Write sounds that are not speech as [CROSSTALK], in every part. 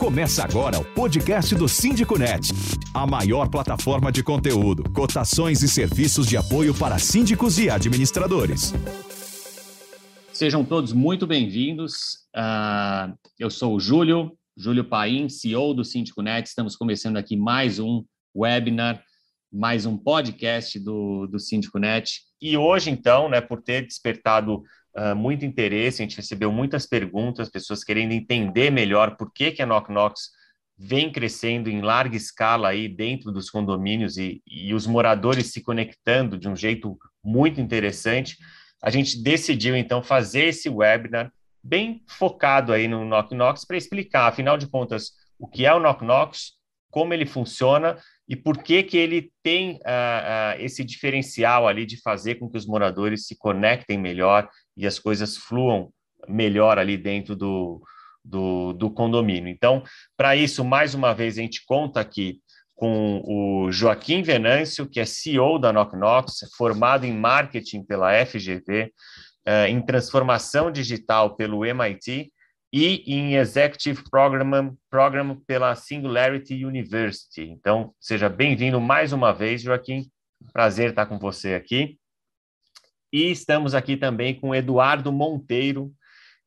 Começa agora o podcast do Síndico Net, a maior plataforma de conteúdo, cotações e serviços de apoio para síndicos e administradores. Sejam todos muito bem-vindos. Uh, eu sou o Júlio, Júlio Paim, CEO do Síndico Net. Estamos começando aqui mais um webinar, mais um podcast do, do Síndico Net. E hoje, então, né, por ter despertado uh, muito interesse, a gente recebeu muitas perguntas, pessoas querendo entender melhor por que, que a Knock Knox vem crescendo em larga escala aí dentro dos condomínios e, e os moradores se conectando de um jeito muito interessante. A gente decidiu, então, fazer esse webinar bem focado aí no Knock Knox para explicar, afinal de contas, o que é o Knock Knox, como ele funciona e por que que ele tem uh, uh, esse diferencial ali de fazer com que os moradores se conectem melhor e as coisas fluam melhor ali dentro do, do, do condomínio. Então, para isso, mais uma vez, a gente conta aqui com o Joaquim Venâncio, que é CEO da Knock Knox, formado em marketing pela FGV, uh, em transformação digital pelo MIT e em Executive Program, Program pela Singularity University. Então, seja bem-vindo mais uma vez, Joaquim. Prazer estar com você aqui. E estamos aqui também com Eduardo Monteiro,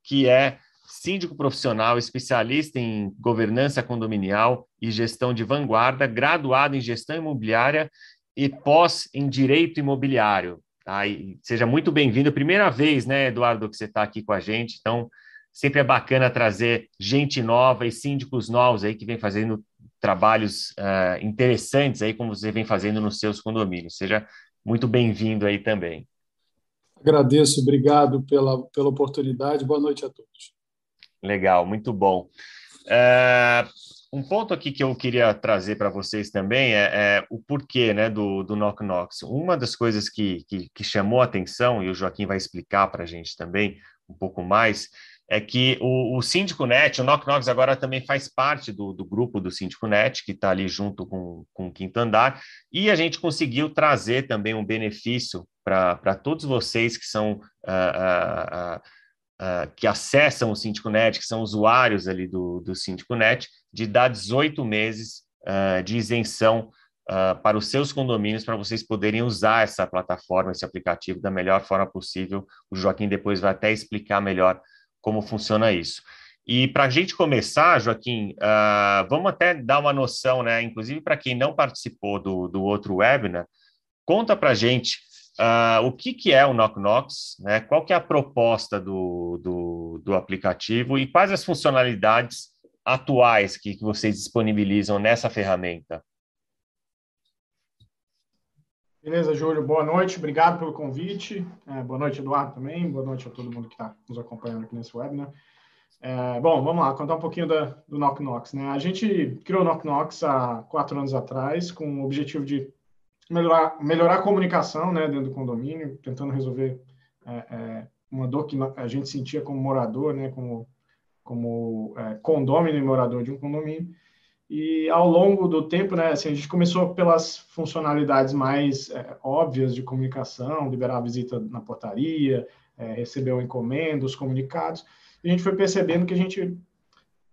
que é síndico profissional, especialista em governança condominial e gestão de vanguarda, graduado em gestão imobiliária e pós em direito imobiliário. Tá? seja muito bem-vindo. Primeira vez, né, Eduardo, que você está aqui com a gente. Então, sempre é bacana trazer gente nova e síndicos novos aí que vem fazendo trabalhos uh, interessantes aí, como você vem fazendo nos seus condomínios. Seja muito bem-vindo aí também. Agradeço, obrigado pela, pela oportunidade. Boa noite a todos. Legal, muito bom. É, um ponto aqui que eu queria trazer para vocês também é, é, o porquê né, do, do Knock Knox. Uma das coisas que, que, que chamou a atenção, e o Joaquim vai explicar para a gente também um pouco mais, é que o, o Síndico Net, o Knock Knocks agora também faz parte do, do grupo do Síndico Net, que está ali junto com, com o Quinto Andar, e a gente conseguiu trazer também um benefício para todos vocês que são uh, uh, uh, que acessam o Síndico Net, que são usuários ali do, do Síndico Net, de dar 18 meses de isenção Uh, para os seus condomínios, para vocês poderem usar essa plataforma, esse aplicativo da melhor forma possível. O Joaquim depois vai até explicar melhor como funciona isso. E para a gente começar, Joaquim, uh, vamos até dar uma noção, né? Inclusive para quem não participou do, do outro webinar, conta para a gente uh, o que, que é o Knock Knox, né? Qual que é a proposta do, do, do aplicativo e quais as funcionalidades atuais que, que vocês disponibilizam nessa ferramenta. Beleza, Júlio, boa noite, obrigado pelo convite. É, boa noite, Eduardo, também. Boa noite a todo mundo que está nos acompanhando aqui nesse webinar. É, bom, vamos lá, contar um pouquinho da, do Knock Knox. Né? A gente criou o Knock Knox há quatro anos atrás com o objetivo de melhorar, melhorar a comunicação né, dentro do condomínio, tentando resolver é, é uma dor que a gente sentia como morador, né, como, como é, condômino e morador de um condomínio. E ao longo do tempo, né, assim, a gente começou pelas funcionalidades mais é, óbvias de comunicação, liberar a visita na portaria, é, receber o encomenda, os comunicados. E a gente foi percebendo que a gente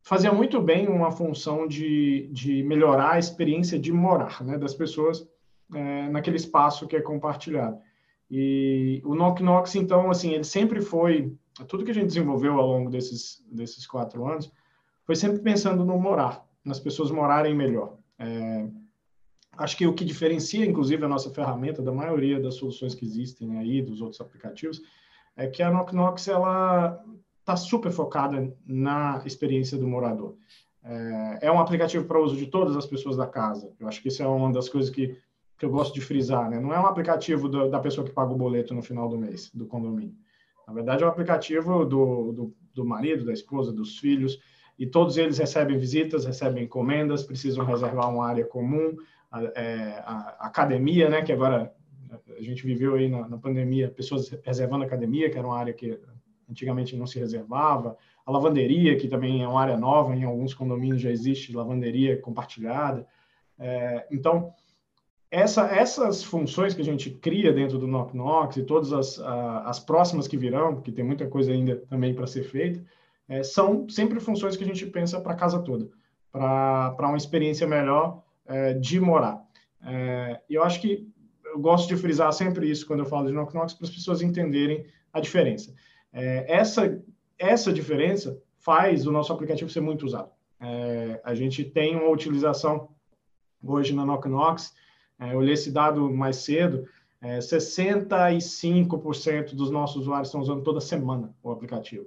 fazia muito bem uma função de, de melhorar a experiência de morar né, das pessoas é, naquele espaço que é compartilhado. E o Knock Knox, então, assim, ele sempre foi, tudo que a gente desenvolveu ao longo desses, desses quatro anos, foi sempre pensando no morar, nas pessoas morarem melhor. É, acho que o que diferencia, inclusive, a nossa ferramenta da maioria das soluções que existem aí, dos outros aplicativos, é que a Knock Knox, ela está super focada na experiência do morador. É, é um aplicativo para uso de todas as pessoas da casa. Eu acho que isso é uma das coisas que, que eu gosto de frisar. Né? Não é um aplicativo do, da pessoa que paga o boleto no final do mês, do condomínio. Na verdade, é um aplicativo do, do, do marido, da esposa, dos filhos, e todos eles recebem visitas, recebem encomendas, precisam reservar uma área comum, a, é, a academia, né, que agora a gente viveu aí na, na, pandemia, pessoas reservando academia, que era uma área que antigamente não se reservava, a lavanderia, que também é uma área nova, em alguns condomínios já existe lavanderia compartilhada. É, então, essa, essas funções que a gente cria dentro do Knock Knox e todas as, as próximas que virão, porque tem muita coisa ainda também para ser feita, é, são sempre funções que a gente pensa para a casa toda. para uma experiência melhor é, de morar. É, e eu acho que eu gosto de frisar sempre isso quando eu falo de Knock Knocks para as pessoas entenderem a diferença. É, essa, essa diferença faz o nosso aplicativo ser muito usado. É, a gente tem uma utilização hoje na Knock Knocks, eu olhei esse dado mais cedo, é, 65% dos nossos usuários estão usando toda semana o aplicativo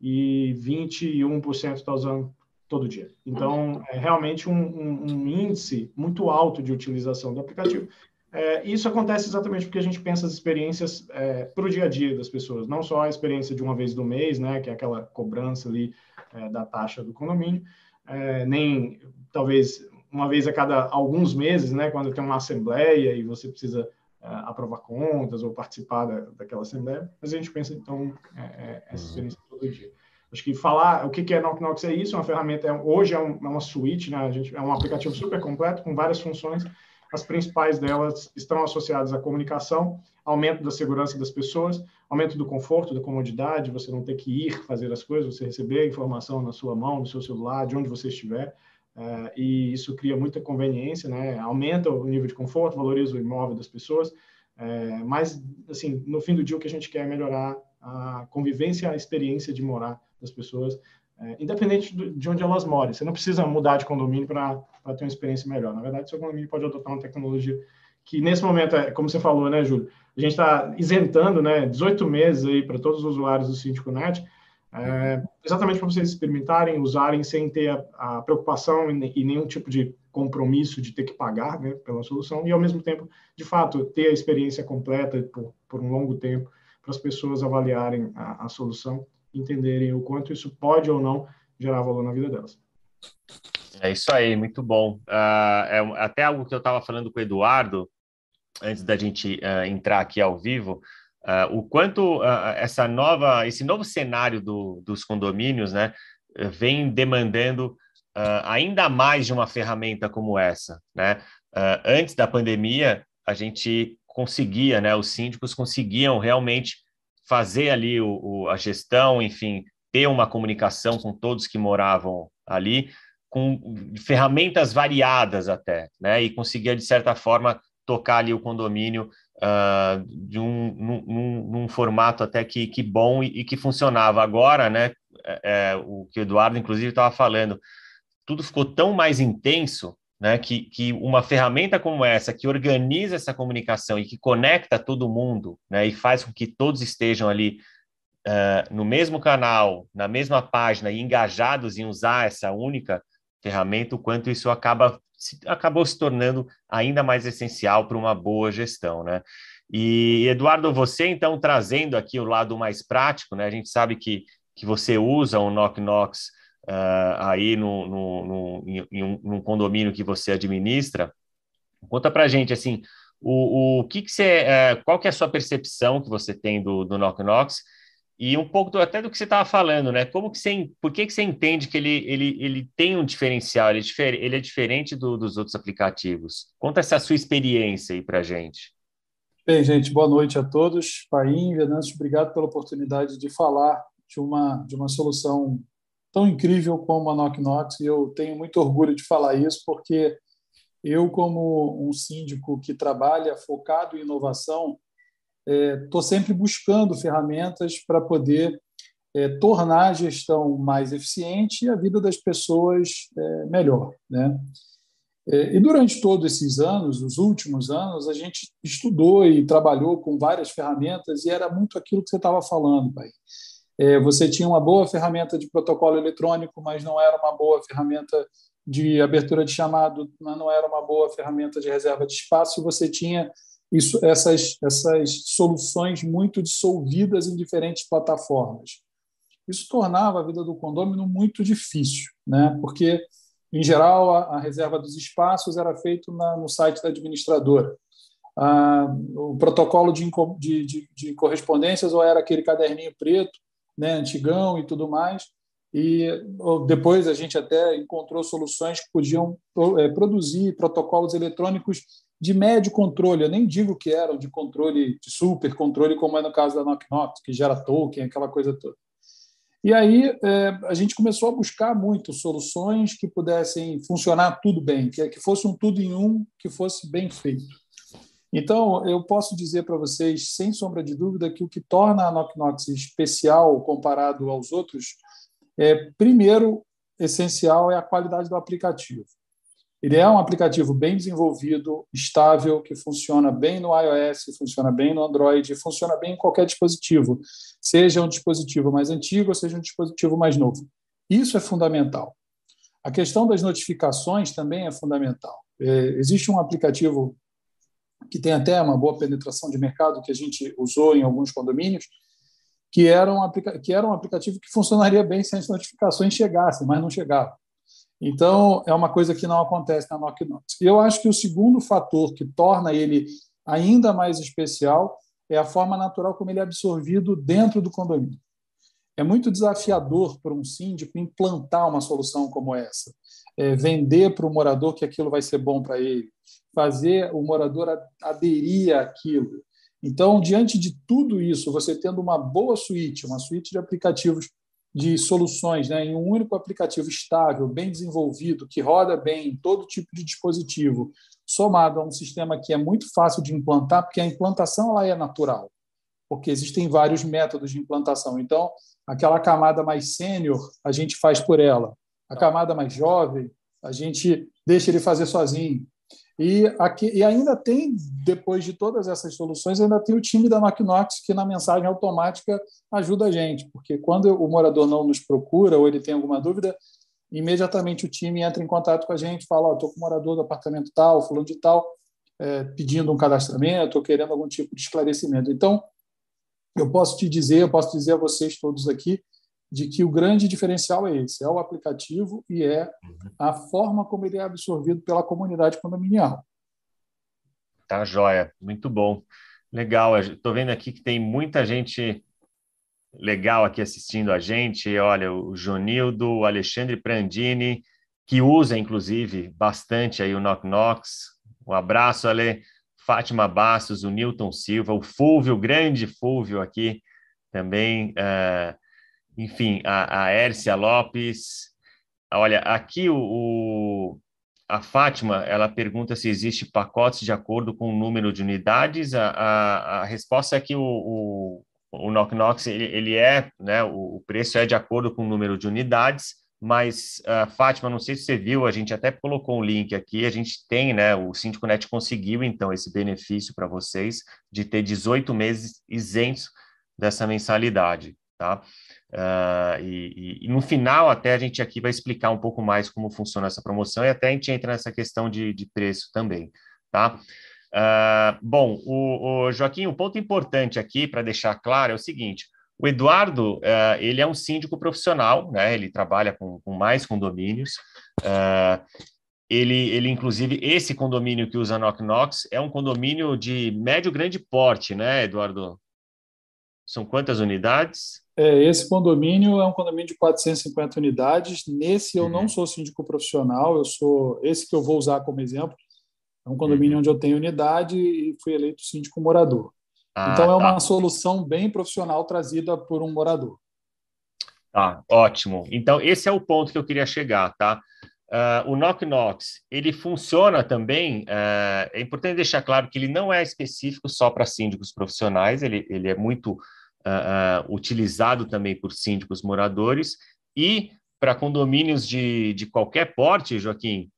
e 21% está usando todo dia. Então, é realmente um, um, um, índice muito alto de utilização do aplicativo. É, isso acontece exatamente porque a gente pensa as experiências é, para o dia a dia das pessoas, não só a experiência de uma vez do mês, né, que é aquela cobrança ali é, da taxa do condomínio, é, nem talvez uma vez a cada alguns meses, né, quando tem uma assembleia e você precisa é, aprovar contas ou participar da, daquela assembleia, mas a gente pensa então é, é, essa uhum. experiência todo dia. Acho que falar o que é Knock Knox é isso, é uma ferramenta, hoje é, um, é uma suite, né, a gente, é um aplicativo super completo com várias funções, as principais delas estão associadas à comunicação, aumento da segurança das pessoas, aumento do conforto, da comodidade, você não ter que ir fazer as coisas, você receber a informação na sua mão, no seu celular, de onde você estiver, uh, e isso cria muita conveniência, né? aumenta o nível de conforto, valoriza o imóvel das pessoas, uh, mas, assim, no fim do dia, o que a gente quer é melhorar a convivência, a experiência de morar das pessoas, é, independente de onde elas morem. Você não precisa mudar de condomínio para ter uma experiência melhor. Na verdade, seu condomínio pode adotar uma tecnologia que, nesse momento, é, como você falou, né, Júlio? A gente está isentando né, 18 meses aí para todos os usuários do Síndico Net, é, exatamente para vocês experimentarem, usarem sem ter a, a preocupação e, e, nenhum tipo de compromisso de ter que pagar né, pela solução e, ao mesmo tempo, de fato, ter a experiência completa por, por um longo tempo para as pessoas avaliarem a, a solução entenderem o quanto isso pode ou não gerar valor na vida delas. É isso aí, muito bom. Uh, é até algo que eu estava falando com o Eduardo, antes da gente uh, entrar aqui ao vivo, uh, o quanto essa nova, esse novo cenário do, dos condomínios, né, vem demandando ainda mais de uma ferramenta como essa, né? antes da pandemia, a gente conseguia, né, os síndicos conseguiam realmente fazer ali o, o, a gestão, enfim, ter uma comunicação com todos que moravam ali, com ferramentas variadas até, né? E conseguia, de certa forma, tocar ali o condomínio uh, de um, num, num, formato até que, que bom e, e que funcionava. Agora, né, é, é o que o Eduardo, inclusive, estava falando, tudo ficou tão mais intenso né, que, que uma ferramenta como essa, que organiza essa comunicação e que conecta todo mundo, né, e faz com que todos estejam ali uh, no mesmo canal, na mesma página e engajados em usar essa única ferramenta, o quanto isso acaba se, acabou se tornando ainda mais essencial para uma boa gestão, né? E Eduardo, você então trazendo aqui o lado mais prático, né? A gente sabe que, que você usa o Knock Knocks uh, aí no, no, no, em, um, num condomínio que você administra. Conta para gente assim, o, o que, que você, uh, qual que é a sua percepção que você tem do, do Knock Knocks e um pouco do, até do que você estava falando, né? Como que você, por que, que você entende que ele, ele, ele tem um diferencial, ele é, difer, ele é diferente do, dos outros aplicativos? Conta essa sua experiência aí para gente. Bem, gente, boa noite a todos. Paim, Venâncio, obrigado pela oportunidade de falar de uma, de uma solução tão incrível como a Knock Knox, e eu tenho muito orgulho de falar isso, porque eu, como um síndico que trabalha focado em inovação, estou é, sempre buscando ferramentas para poder é, tornar a gestão mais eficiente e a vida das pessoas é, melhor. Né? É, e durante todos esses anos, os últimos anos, a gente estudou e trabalhou com várias ferramentas e era muito aquilo que você estava falando, pai. É, você tinha uma boa ferramenta de protocolo eletrônico, mas não era uma boa ferramenta de abertura de chamado, não era uma boa ferramenta de reserva de espaço, você tinha isso, essas, essas soluções muito dissolvidas em diferentes plataformas. Isso tornava a vida do condomínio muito difícil, né? porque, em geral, a, a reserva dos espaços era feita no site da administradora. Ah, o protocolo de, de, de, de correspondências ou era aquele caderninho preto né, antigão e tudo mais. E depois a gente até encontrou soluções que podiam é, produzir protocolos eletrônicos de médio controle. Eu nem digo que eram de controle, de super controle, como é no caso da Knock Knock, que gera token, aquela coisa toda. E aí é, a gente começou a buscar muito soluções que pudessem funcionar tudo bem, que, que fosse um tudo em um, que fosse bem feito. Então, eu posso dizer para vocês, sem sombra de dúvida, que o que torna a Knocknox especial comparado aos outros é, primeiro, essencial é a qualidade do aplicativo. Ele é um aplicativo bem desenvolvido, estável, que funciona bem no iOS, funciona bem no Android, funciona bem em qualquer dispositivo, seja um dispositivo mais antigo seja um dispositivo mais novo. Isso é fundamental. A questão das notificações também é fundamental. É, existe um aplicativo que tem até uma boa penetração de mercado que a gente usou em alguns condomínios, que era um, que era um aplicativo que funcionaria bem se as notificações chegassem, mas não chegavam. Então, é uma coisa que não acontece na Knock E eu acho que o segundo fator que torna ele ainda mais especial é a forma natural como ele é absorvido dentro do condomínio. É muito desafiador para um síndico implantar uma solução como essa, é vender para o morador que aquilo vai ser bom para ele, fazer o morador aderir àquilo. Então, diante de tudo isso, você tendo uma boa suíte, uma suíte de aplicativos de soluções né, em um único aplicativo estável, bem desenvolvido, que roda bem em todo tipo de dispositivo, somado a um sistema que é muito fácil de implantar, porque a implantação lá é natural, porque existem vários métodos de implantação. Então, aquela camada mais sênior, a gente faz por ela. A camada mais jovem, a gente deixa ele fazer sozinho. E, aqui, e ainda tem, depois de todas essas soluções, ainda tem o time da Knocknox, que na mensagem automática ajuda a gente, porque quando o morador não nos procura ou ele tem alguma dúvida, imediatamente o time entra em contato com a gente, fala: estou com o morador do apartamento tal, fulano de tal, é, pedindo um cadastramento ou querendo algum tipo de esclarecimento. Então, eu posso te dizer, eu posso dizer a vocês todos aqui, de que o grande diferencial é esse, é o aplicativo e é uhum. a forma como ele é absorvido pela comunidade condominial. Tá joia, muito bom. Legal, estou vendo aqui que tem muita gente legal aqui assistindo a gente. Olha, o Jonildo, o Alexandre Prandini, que usa, inclusive, bastante aí o Knock Knox. Um abraço, Ale. Fátima Bastos, o Newton Silva, o Fúvio, o grande Fúvio aqui também. Uh, enfim, a, a Ércia Lopes. Olha, aqui o, o, a Fátima, ela pergunta se existe pacotes de acordo com o número de unidades. A, a, a resposta é que o, o, o Knock Knox, ele, ele é, né, o, o preço é de acordo com o número de unidades, mas, uh, Fátima, não sei se você viu, a gente até colocou um link aqui, a gente tem, né, o Síndico Net conseguiu, então, esse benefício para vocês de ter 18 meses isentos dessa mensalidade, tá? Uh, e, e, no final, até a gente aqui vai explicar um pouco mais como funciona essa promoção e até a gente entra nessa questão de, de preço também, tá? Uh, bom, o, o, Joaquim, um ponto importante aqui para deixar claro é o seguinte: o Eduardo, uh, ele é um síndico profissional, né? Ele trabalha com, com mais condomínios. ele, ele, inclusive, esse condomínio que usa Knock Knox é um condomínio de médio grande porte, né, Eduardo? São quantas unidades? É, esse condomínio é um condomínio de 450 unidades. Nesse eu uhum. não sou síndico profissional, eu sou esse que eu vou usar como exemplo. É um condomínio uhum. onde eu tenho unidade e fui eleito síndico morador. Ah, então é uma tá. solução bem profissional trazida por um morador. Tá, ótimo. Então esse é o ponto que eu queria chegar, tá? Uh, o Knock Knox, ele funciona também, uh, é importante deixar claro que ele não é específico só para síndicos profissionais, ele, ele é muito uh, utilizado também por síndicos moradores e para condomínios de, de qualquer porte, Joaquim?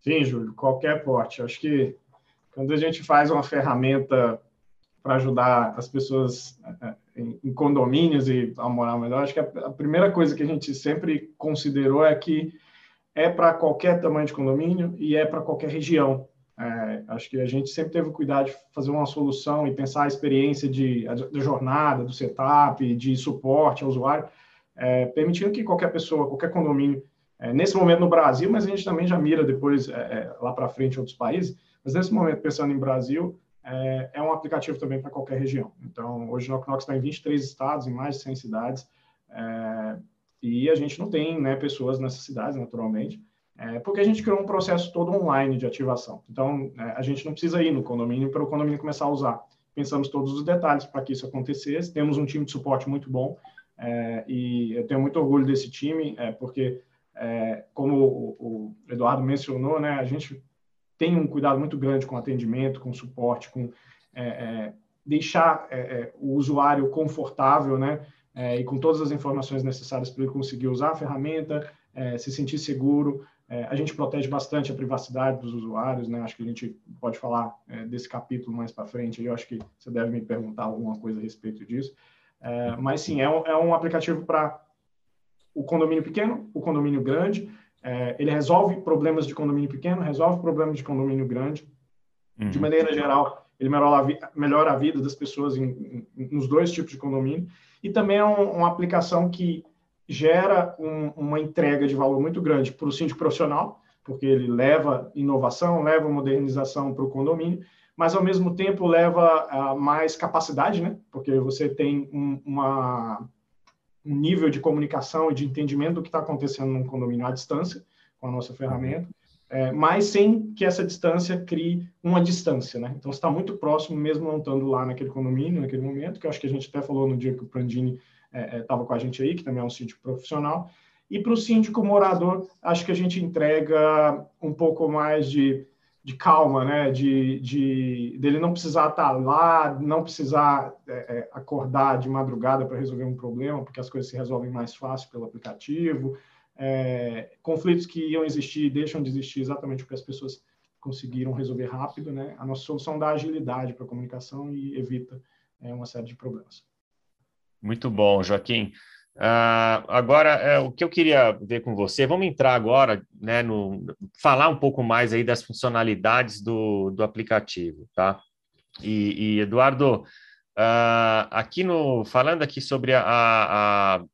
Sim, Júlio, qualquer porte. Acho que quando a gente faz uma ferramenta para ajudar as pessoas em condomínios e a morar melhor, acho que a primeira coisa que a gente sempre considerou é que é para qualquer tamanho de condomínio e é para qualquer região. É, acho que a gente sempre teve cuidado de fazer uma solução e pensar a experiência de, de jornada, do setup, de suporte ao usuário, é, permitindo que qualquer pessoa, qualquer condomínio, é, nesse momento no Brasil, mas a gente também já mira depois é, é, lá para frente em outros países, mas nesse momento, pensando em Brasil, é, é um aplicativo também para qualquer região. Então, hoje o Knocknox está em 23 estados, em mais de 100 cidades, e a gente não tem né, pessoas nessas cidades, naturalmente, é, porque a gente criou um processo todo online de ativação. Então, é, a gente não precisa ir no condomínio para o condomínio começar a usar. Pensamos todos os detalhes para que isso acontecesse. Temos um time de suporte muito bom. É, e eu tenho muito orgulho desse time, é, porque, é, como o, o, Eduardo mencionou, né, a gente tem um cuidado muito grande com atendimento, com suporte, com é, é, deixar é, o usuário confortável, né, e com todas as informações necessárias para ele conseguir usar a ferramenta, se sentir seguro. A gente protege bastante a privacidade dos usuários, né? Acho que a gente pode falar desse capítulo mais para frente. Eu acho que você deve me perguntar alguma coisa a respeito disso. É, mas sim, é um, é um aplicativo para o condomínio pequeno, o condomínio grande. É, ele resolve problemas de condomínio pequeno, resolve problemas de condomínio grande. Uhum. De maneira geral, ele melhora a, melhora a vida das pessoas em, em, nos dois tipos de condomínio. E também é um, uma aplicação que gera um, uma entrega de valor muito grande para o síndico profissional, porque ele leva inovação, leva modernização para o condomínio, mas ao mesmo tempo leva a mais capacidade, né? Porque você tem um, uma, um nível de comunicação e de entendimento do que está acontecendo num condomínio à distância com a nossa ferramenta, é, mas sem que essa distância crie uma distância, né? Então está muito próximo, mesmo não estando lá naquele condomínio naquele momento, que eu acho que a gente até falou no dia que o Prandini estava é, é, com a gente aí, que também é um síndico profissional. E para o síndico morador, acho que a gente entrega um pouco mais de de calma, né? De, de dele não precisar estar lá, não precisar é, é, acordar de madrugada para resolver um problema, porque as coisas se resolvem mais fácil pelo aplicativo. É, conflitos que iam existir deixam de existir exatamente porque as pessoas conseguiram resolver rápido, né? A nossa solução dá agilidade para a comunicação e evita é, uma série de problemas. Muito bom, Joaquim. Uh, agora, é, o que eu queria ver com você, vamos entrar agora, né, no, falar um pouco mais aí das funcionalidades do, do aplicativo, tá? E, e Eduardo, uh, aqui no, falando aqui sobre a, a,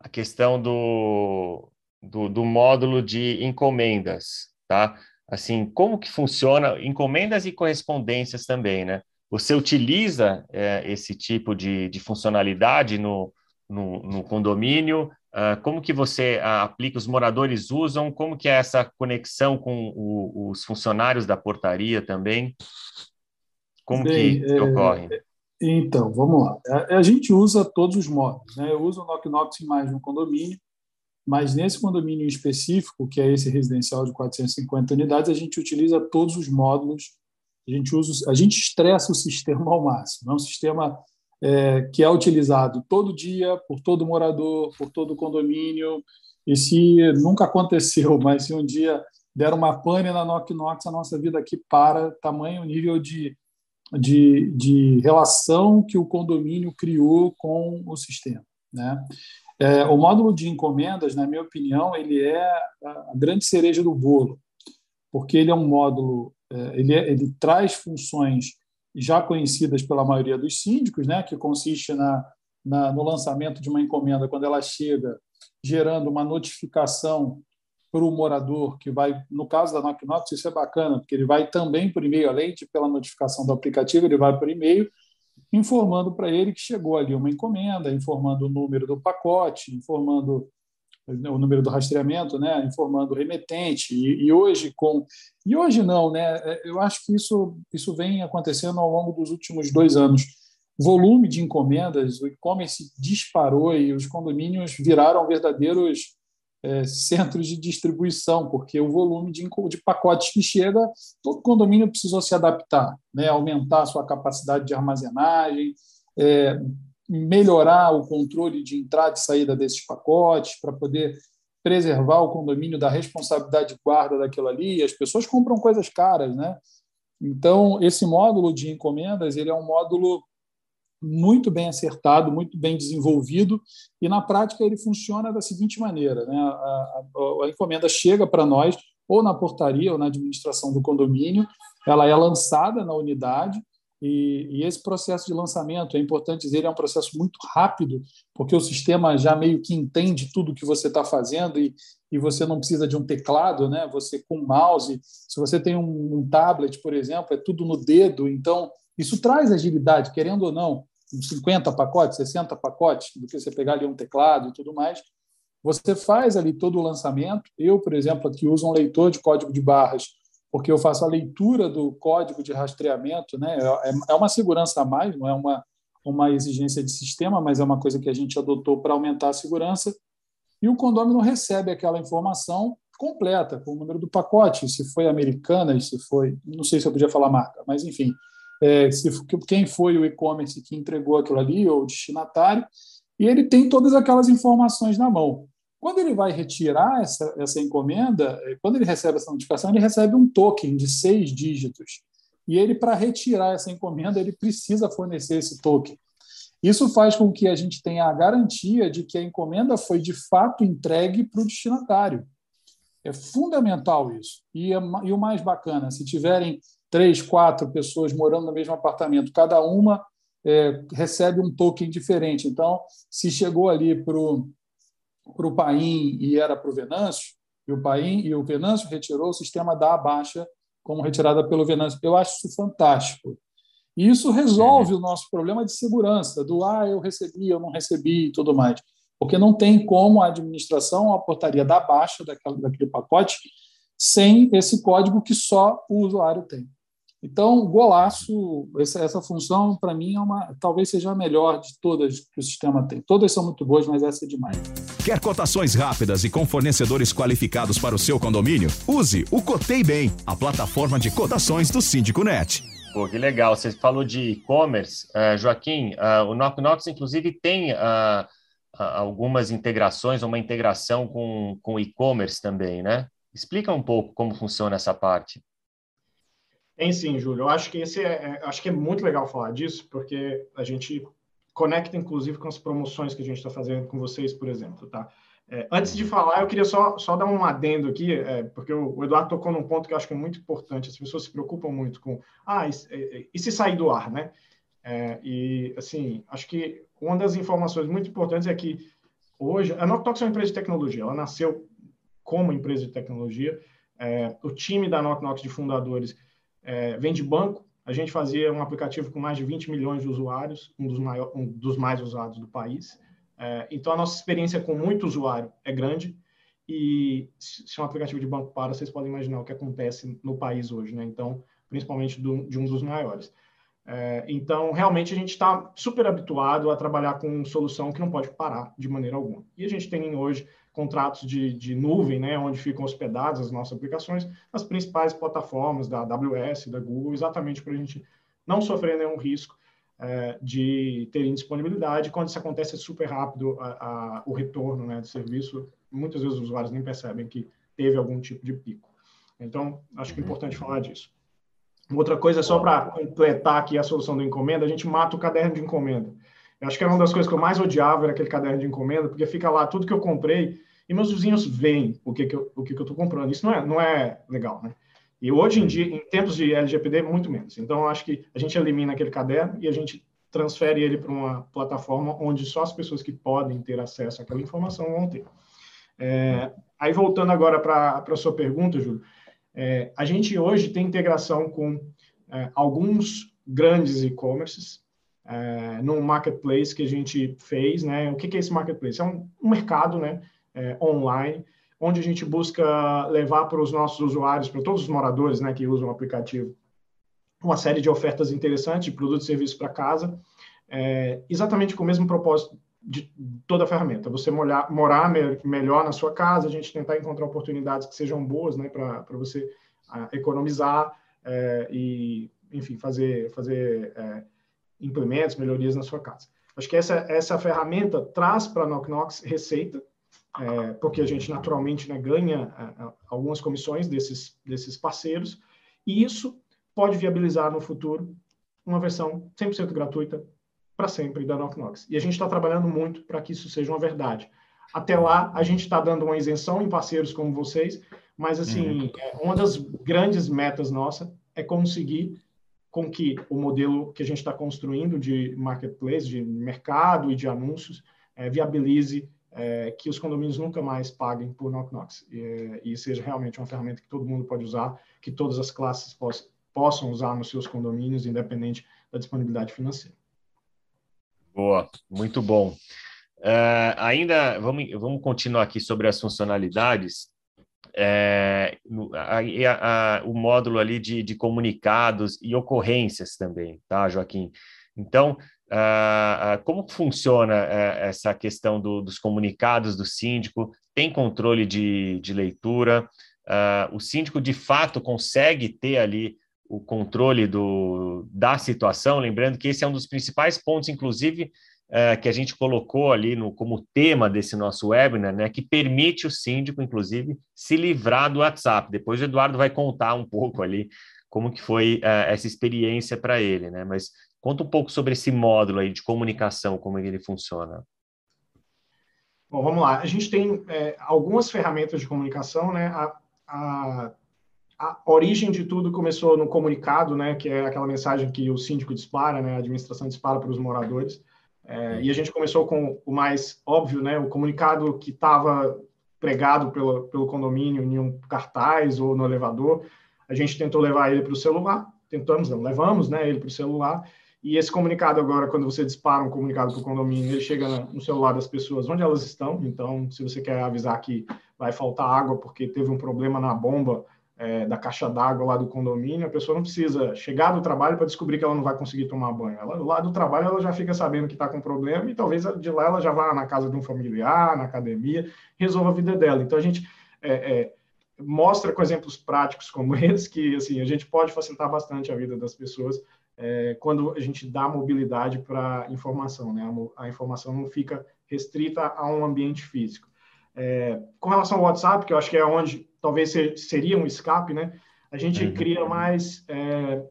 a questão do, do, do, módulo de encomendas, tá? Assim, como que funciona, encomendas e correspondências também, né? Você utiliza é, esse tipo de, de funcionalidade no, no, no condomínio? Uh, como que você uh, aplica, os moradores usam? Como que é essa conexão com o, os funcionários da portaria também? Como Bem, que, é, ocorre? Então, vamos lá. A, a, gente usa todos os modos. Né? Eu uso o Knock Knox em mais de um condomínio, mas nesse condomínio específico, que é esse residencial de 450 unidades, a gente utiliza todos os módulos. A gente usa, a gente estressa o sistema ao máximo. É um sistema é, que é utilizado todo dia por todo morador, por todo condomínio. E se nunca aconteceu, [LAUGHS] mas se um dia der uma pane na Knock Knox, a nossa vida aqui para, tamanho nível de, de, de relação que o condomínio criou com o sistema. Né? É, o módulo de encomendas, na minha opinião, ele é a grande cereja do bolo, porque ele é um módulo, ele, é, ele traz funções já conhecidas pela maioria dos síndicos, né, que consiste na, na, no lançamento de uma encomenda quando ela chega, gerando uma notificação para o morador que vai, no caso da Knock isso é bacana, porque ele vai também por e-mail, além de pela notificação do aplicativo, ele vai por e-mail informando para ele que chegou ali uma encomenda, informando o número do pacote, informando o número do rastreamento, né, informando o remetente. E, e, hoje com e hoje não, né? É, eu acho que isso isso vem acontecendo ao longo dos últimos dois anos. Volume de encomendas, o e-commerce disparou e os condomínios viraram verdadeiros é, centros de distribuição, porque o volume de, de pacotes que chega, todo condomínio precisou se adaptar, né? aumentar a sua capacidade de armazenagem, é, melhorar o controle de entrada e saída desses pacotes, para poder preservar o condomínio da responsabilidade de guarda daquilo ali. As pessoas compram coisas caras, né? Então, esse módulo de encomendas ele é um módulo muito bem acertado, muito bem desenvolvido, e na prática ele funciona da seguinte maneira: né? a, a, a encomenda chega para nós, ou na portaria ou na administração do condomínio, ela é lançada na unidade, e, e, esse processo de lançamento, é importante dizer, é um processo muito rápido, porque o sistema já meio que entende tudo que você está fazendo e, e você não precisa de um teclado, né? Você com mouse, se você tem um, um tablet, por exemplo, é tudo no dedo, então isso traz agilidade, querendo ou não, 50 pacotes, 60 pacotes, do que você pegar ali um teclado e tudo mais. Você faz ali todo o lançamento. Eu, por exemplo, aqui uso um leitor de código de barras porque eu faço a leitura do código de rastreamento, né? É, é uma segurança a mais, não é uma, uma exigência de sistema, mas é uma coisa que a gente adotou para aumentar a segurança. E o condômino recebe aquela informação completa, com o número do pacote, se foi americana, se foi, não sei se eu podia falar marca, mas enfim, é, se, quem foi o e-commerce que entregou aquilo ali, ou o destinatário, e ele tem todas aquelas informações na mão. Quando ele vai retirar essa, essa encomenda, é, quando ele recebe essa notificação, ele recebe um token de seis dígitos. E ele, para retirar essa encomenda, ele precisa fornecer esse token. Isso faz com que a gente tenha a garantia de que a encomenda foi de fato entregue para o destinatário. É fundamental isso. E, é, e o mais bacana, se tiverem três, quatro pessoas morando no mesmo apartamento, cada uma é, recebe um token diferente. Então, se chegou ali para o Paim e era para o Venâncio, e o Paim e o Venâncio retirou, o sistema dá a baixa como retirada pelo Venâncio. Eu acho isso fantástico. E isso resolve o nosso problema de segurança, do ah, eu recebi, eu não recebi e tudo mais. Porque não tem como a administração, a portaria dar baixa daquele, daquele pacote sem esse código que só o usuário tem. Então, golaço, essa, essa função, para mim, é uma, talvez seja a melhor de todas que o sistema tem. Todas são muito boas, mas essa é demais. Quer cotações rápidas e com fornecedores qualificados para o seu condomínio? Use o Cotei Bem, a plataforma de cotações do Síndico Net. Pô, que legal. Você falou de e-commerce. Uh, Joaquim, uh, o Knock Knocks, inclusive, tem uh, algumas integrações, uma integração com, com e-commerce também, né? Explica um pouco como funciona essa parte. Tem sim, Júlio. Eu acho que esse é, é, acho que é muito legal falar disso, porque a gente conecta, inclusive, com as promoções que a gente está fazendo com vocês, por exemplo, tá? É, antes de falar, eu queria só, só dar um adendo aqui, é, porque o, o, Eduardo tocou num ponto que eu acho que é muito importante. As pessoas se preocupam muito com, ah, e, e, e se sair do ar, né? É, e, assim, acho que uma das informações muito importantes é que hoje, a Noctox é uma empresa de tecnologia, ela nasceu como empresa de tecnologia. É, o time da Knock de fundadores é, vem de banco. A gente fazia um aplicativo com mais de 20 milhões de usuários, um dos, maior, um dos mais usados do país. É, então, a nossa experiência com muito usuário é grande. E se um aplicativo de banco para, vocês podem imaginar o que acontece no país hoje, né? Então, principalmente do, de um dos maiores. É, então, realmente, a gente está super habituado a trabalhar com solução que não pode parar de maneira alguma. E a gente tem hoje contratos de, de nuvem, né, onde ficam hospedadas as nossas aplicações, nas principais plataformas da AWS, da Google, exatamente para a gente não sofrer nenhum risco é, de ter indisponibilidade. Quando isso acontece, é super rápido a, a, o retorno né, do serviço. Muitas vezes os usuários nem percebem que teve algum tipo de pico. Então, acho que é importante falar disso. Outra coisa, só para completar aqui a solução do encomenda, a gente mata o caderno de encomenda. Eu acho que era uma das coisas que eu mais odiava, era aquele caderno de encomenda, porque fica lá tudo que eu comprei, e meus vizinhos veem o que, que eu que, que estou comprando. Isso não é, não é legal, né? E hoje em dia, em tempos de LGPD, muito menos. Então, acho que a gente elimina aquele caderno e a gente transfere ele para uma plataforma onde só as pessoas que podem ter acesso àquela informação vão ter. É, aí, voltando agora para a sua pergunta, Júlio, é, a gente hoje tem integração com é, alguns grandes e-commerces, é, num marketplace que a gente fez, né? O que, que é esse marketplace? É um, um mercado, né? É, online, onde a gente busca levar para os nossos usuários, para todos os moradores né, que usam o aplicativo, uma série de ofertas interessantes de produtos e serviços para casa, é, exatamente com o mesmo propósito de toda a ferramenta. Você molhar, morar me, melhor na sua casa, a gente tentar encontrar oportunidades que sejam boas né, para você a, economizar é, e, enfim, fazer, fazer é, implementos, melhorias na sua casa. Acho que essa, essa ferramenta traz para a Knock Knox receita, é, porque a gente naturalmente né, ganha é, é, algumas comissões desses, desses parceiros, e isso pode viabilizar no futuro uma versão 100% gratuita para sempre da Knock Knox. E a gente está trabalhando muito para que isso seja uma verdade. Até lá, a gente está dando uma isenção em parceiros como vocês, mas, assim, uhum. É, uma das grandes metas nossa é conseguir com que o modelo que a gente está construindo de marketplace, de mercado e de anúncios, é, viabilize é, que os condomínios nunca mais paguem por knock knocks e, e, seja realmente uma ferramenta que todo mundo pode usar, que todas as classes poss, possam usar nos seus condomínios, independente da disponibilidade financeira. Boa, muito bom. Uh, ainda vamos, vamos continuar aqui sobre as funcionalidades. É, a, a, o módulo ali de, de comunicados e ocorrências também, tá, Joaquim? Então, Uh, uh, como funciona uh, essa questão do, dos comunicados do síndico? Tem controle de, de leitura? o síndico, de fato, consegue ter ali o controle do, da situação? Lembrando que esse é um dos principais pontos, inclusive, que a gente colocou ali no, como tema desse nosso webinar, né, que permite o síndico, inclusive, se livrar do WhatsApp. Depois o Eduardo vai contar um pouco ali como que foi essa experiência para ele, né? Mas Conta um pouco sobre esse módulo aí de comunicação, como ele funciona. Bom, vamos lá. A gente tem é, algumas ferramentas de comunicação, né? A, a, a, origem de tudo começou no comunicado, né? Que é aquela mensagem que o síndico dispara, né? A administração dispara para os moradores. É, e a gente começou com o mais óbvio, né? O comunicado que estava pregado pelo, pelo condomínio em um cartaz ou no elevador. A gente tentou levar ele para o celular. Tentamos, não, levamos, né? Ele para o celular. E esse comunicado agora, quando você dispara um comunicado para o condomínio, ele chega no celular das pessoas onde elas estão. Então, se você quer avisar que vai faltar água porque teve um problema na bomba é, da caixa d'água lá do condomínio, a pessoa não precisa chegar do trabalho para descobrir que ela não vai conseguir tomar banho. Ela, lá do trabalho, ela já fica sabendo que está com problema e talvez de lá ela já vá na casa de um familiar, na academia, resolva a vida dela. Então, a gente é, é, mostra com exemplos práticos como [LAUGHS] esse que assim, a gente pode facilitar bastante a vida das pessoas é, quando a gente dá mobilidade para informação, né? A, a, informação não fica restrita a um ambiente físico. É, com relação ao WhatsApp, que eu acho que é onde talvez seria um escape, né? A gente uhum. cria mais é,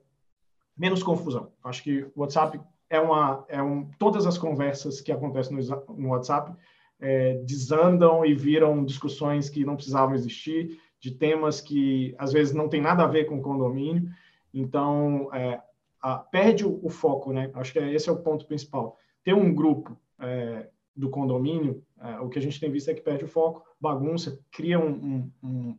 menos confusão. Acho que o WhatsApp é uma é um todas as conversas que acontecem no, no WhatsApp é, desandam e viram discussões que não precisavam existir, de temas que às vezes não tem nada a ver com o condomínio. Então, é, a, perde o, o, foco, né? Acho que esse é o ponto principal. Ter um grupo é, do condomínio, é, o que a gente tem visto é que perde o foco, bagunça, cria um, um,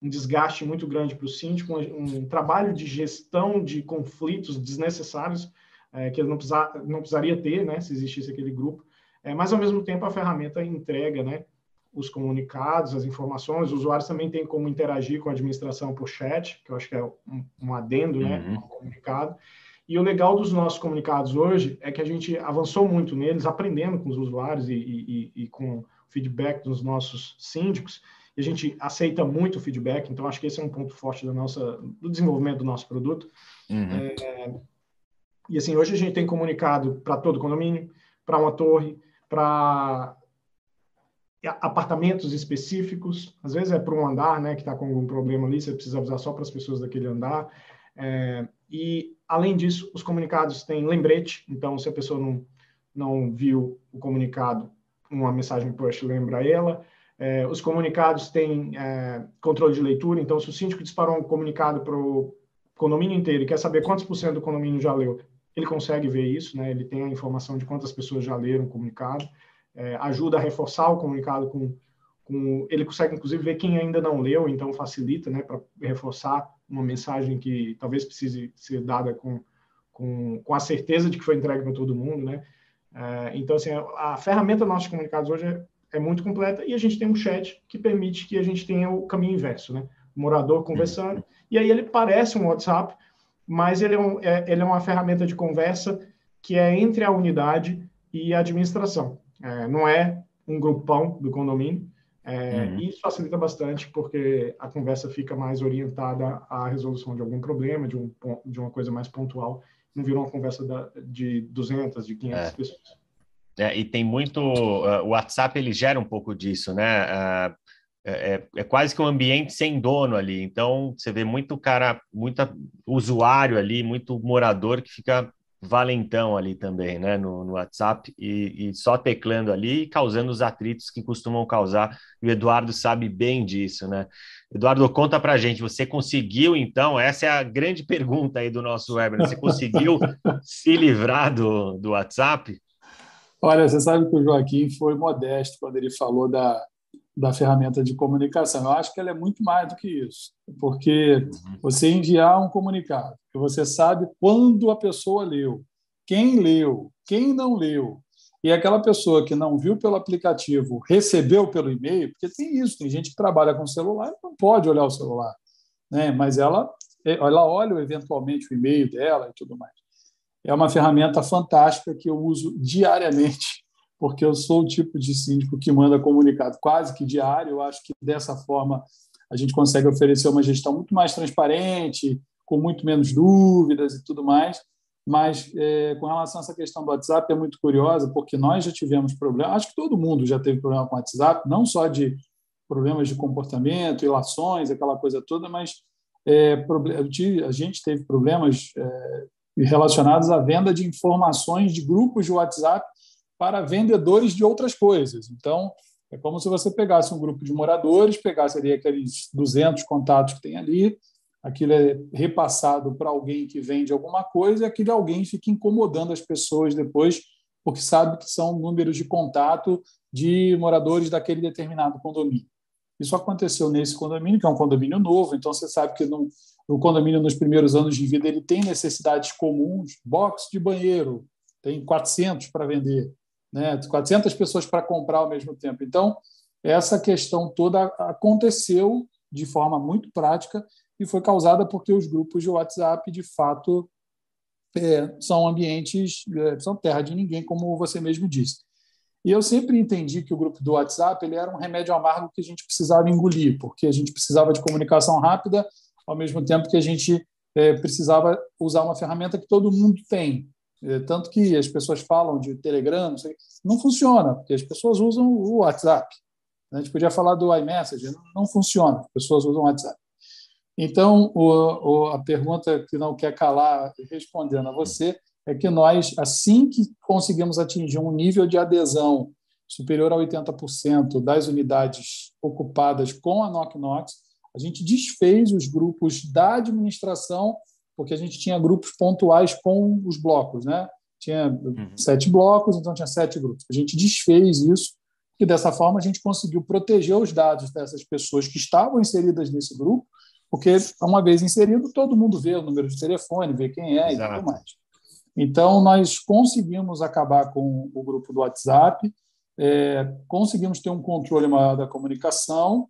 um desgaste muito grande para o síndico, um, um, trabalho de gestão de conflitos desnecessários é, que ele não, não precisaria ter, né? Se existisse aquele grupo. É, mas, ao mesmo tempo, a ferramenta entrega, né? Os comunicados, as informações. Os usuários também têm como interagir com a administração por chat, que eu acho que é um, um adendo, né, uhum. comunicado. E o legal dos nossos comunicados hoje é que a gente avançou muito neles, aprendendo com os usuários e, e, e com feedback dos nossos síndicos. E a gente aceita muito o feedback, então acho que esse é um ponto forte da nossa, do desenvolvimento do nosso produto. Uhum. É, e assim, hoje a gente tem comunicado para todo condomínio, para uma torre, para apartamentos específicos, às vezes é para um andar, né, que está com algum problema ali, você precisa avisar só para as pessoas daquele andar. É, e, além disso, os comunicados têm lembrete, então, se a pessoa não, não viu o comunicado, uma mensagem push lembra ela. É, os comunicados têm é, controle de leitura, então, se o síndico disparou um comunicado para o condomínio inteiro e quer saber quantos por cento do condomínio já leu, ele consegue ver isso, né? ele tem a informação de quantas pessoas já leram o comunicado é, ajuda a reforçar o comunicado com, com, ele consegue inclusive ver quem ainda não leu, então facilita, né, para reforçar uma mensagem que talvez precise ser dada com, com, com a certeza de que foi entregue para todo mundo, né? É, então assim, a, a ferramenta nossos comunicados hoje é, é, muito completa e a gente tem um chat que permite que a gente tenha o caminho inverso, né? O morador conversando e aí ele parece um WhatsApp, mas ele é, um, é, ele é uma ferramenta de conversa que é entre a unidade e a administração. É, não é um grupão do condomínio. É, uhum. Isso facilita bastante porque a conversa fica mais orientada à resolução de algum problema, de, um, de uma coisa mais pontual. Não virou uma conversa da, de 200, de 500 é. pessoas. É, e tem muito. Uh, o WhatsApp ele gera um pouco disso, né? Uh, é, é, quase que um ambiente sem dono ali. Então, você vê muito cara, muito usuário ali, muito morador que fica valentão ali também, né, no, no WhatsApp, e, e, só teclando ali e causando os atritos que costumam causar, e o Eduardo sabe bem disso, né? Eduardo, conta pra gente, você conseguiu, então, essa é a grande pergunta aí do nosso webinar, você conseguiu [LAUGHS] se livrar do, do WhatsApp? Olha, você sabe que o Joaquim foi modesto quando ele falou da, da ferramenta de comunicação. Eu acho que ela é muito mais do que isso, porque uhum. você enviar um comunicado, que você sabe quando a pessoa leu, quem leu, quem não leu, e aquela pessoa que não viu pelo aplicativo recebeu pelo e-mail, porque tem isso, tem gente que trabalha com celular e não pode olhar o celular, né? mas ela, ela olha eventualmente o e-mail dela e tudo mais. é uma ferramenta fantástica que eu uso diariamente, porque eu sou o tipo de síndico que manda comunicado quase que diário. Eu acho que dessa forma a gente consegue oferecer uma gestão muito mais transparente, com muito menos dúvidas e tudo mais. Mas é, com relação a essa questão do WhatsApp, é muito curiosa, porque nós já tivemos problemas, acho que todo mundo já teve problema com o WhatsApp, não só de problemas de comportamento, ilações, aquela coisa toda, mas é, a gente teve problemas é, relacionados à venda de informações de grupos de WhatsApp para vendedores de outras coisas. Então, é como se você pegasse um grupo de moradores, pegasse ali aqueles 200 contatos que tem ali, aquilo é repassado para alguém que vende alguma coisa e aquele alguém fica incomodando as pessoas depois, porque sabe que são números de contato de moradores daquele determinado condomínio. Isso aconteceu nesse condomínio, que é um condomínio novo, então você sabe que no, o condomínio, nos primeiros anos de vida, ele tem necessidades comuns, box de banheiro, tem 400 para vender, né? 400 pessoas para comprar ao mesmo tempo. Então, essa questão toda aconteceu de forma muito prática e foi causada porque os grupos de WhatsApp, de fato, é, são ambientes, é, são terra de ninguém, como você mesmo disse. E eu sempre entendi que o grupo do WhatsApp ele era um remédio amargo que a gente precisava engolir, porque a gente precisava de comunicação rápida, ao mesmo tempo que a gente é, precisava usar uma ferramenta que todo mundo tem. É, tanto que as pessoas falam de Telegram, não, sei, não funciona, porque as pessoas usam o WhatsApp. A gente podia falar do iMessage, não, não funciona, as pessoas usam o WhatsApp. Então, o, o, a pergunta que não quer calar, respondendo a você, é que nós, assim que conseguimos atingir um nível de adesão superior a 80% das unidades ocupadas com a Knock Knox, a gente desfez os grupos da administração, porque a gente tinha grupos pontuais com os blocos, né? Tinha uhum. sete blocos, então tinha sete grupos. A gente desfez isso, e dessa forma a gente conseguiu proteger os dados dessas pessoas que estavam inseridas nesse grupo porque uma vez inserido, todo mundo vê o número de telefone, vê quem é Exato. e tudo mais. Então, nós conseguimos acabar com o grupo do WhatsApp, é, conseguimos ter um controle maior da comunicação.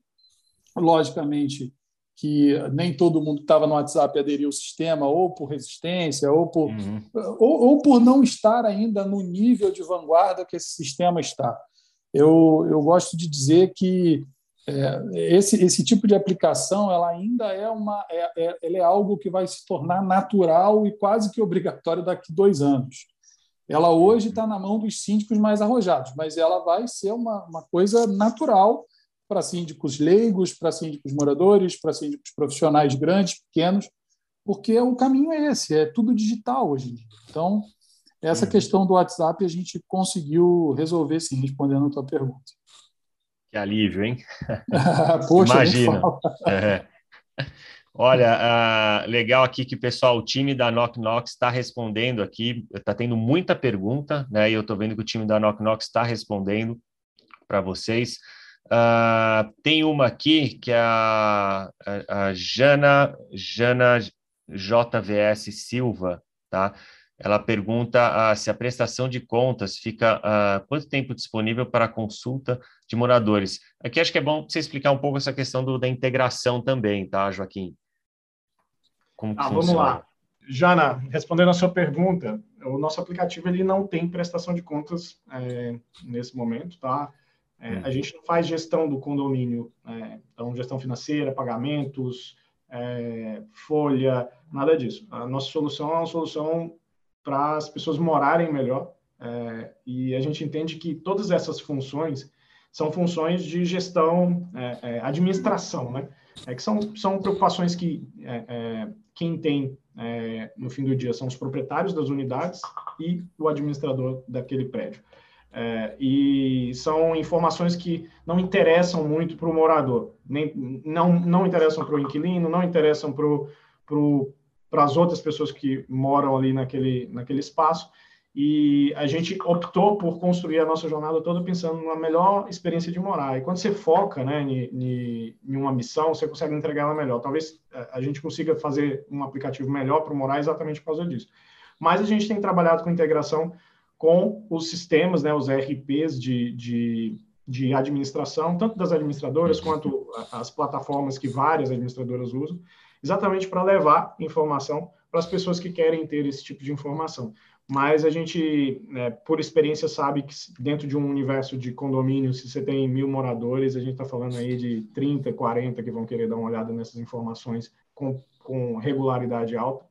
Logicamente que nem todo mundo que estava no WhatsApp aderiu ao sistema, ou por resistência, ou por, uhum. ou, ou, por não estar ainda no nível de vanguarda que esse sistema está. Eu, eu gosto de dizer que é, esse, esse tipo de aplicação ela ainda é, uma, é, é, ela é algo que vai se tornar natural e quase que obrigatório daqui a dois anos. Ela hoje está na mão dos síndicos mais arrojados, mas ela vai ser uma, uma coisa natural para síndicos leigos, para síndicos moradores, para síndicos profissionais grandes, pequenos, porque o caminho é esse, é tudo digital hoje em dia. Então, essa uhum. questão do WhatsApp a gente conseguiu resolver, sim, respondendo a tua pergunta. Que alívio, hein? [LAUGHS] Poxa, Imagina. [LAUGHS] É. Olha, uh, legal aqui que pessoal, o time da Knock Knox está respondendo aqui, está tendo muita pergunta, né? E eu estou vendo que o time da Knock Knox está respondendo para vocês. Uh, tem uma aqui que é a, a, a Jana, Jana JVS Silva, tá? Ela pergunta uh, se a prestação de contas fica uh, quanto tempo disponível para consulta de moradores. Aqui acho que é bom você explicar um pouco essa questão do, da integração também, tá, Joaquim? Como ah, vamos lá. Jana, respondendo a sua pergunta, o nosso aplicativo ele não tem prestação de contas é, nesse momento, tá? É, hum. A gente não faz gestão do condomínio, é, então gestão financeira, pagamentos, é, folha, nada disso. A nossa solução é uma solução para as pessoas morarem melhor. É, e a gente entende que todas essas funções são funções de gestão, é, é, administração, né? É que são, são preocupações que quem tem no fim do dia são os proprietários das unidades e o administrador daquele prédio. E são informações que não interessam muito para o morador, nem, não, não interessam para o inquilino, não interessam para as outras pessoas que moram ali naquele, naquele espaço. E a gente optou por construir a nossa jornada toda pensando na melhor experiência de morar. E quando você foca né, em, em uma missão, você consegue entregar ela melhor. Talvez eh, a gente consiga fazer um aplicativo melhor para morar exatamente por causa disso. Mas a gente tem trabalhado com integração com os sistemas, né, os RPs de, de, de administração, tanto das administradoras quanto as plataformas que várias administradoras usam exatamente para levar informação para as pessoas que querem ter esse tipo de informação. Mas a gente, né, por experiência, sabe que dentro de um universo de condomínio, se você tem mil moradores, a gente está falando aí de 30, 40 que vão querer dar uma olhada nessas informações com, com regularidade alta.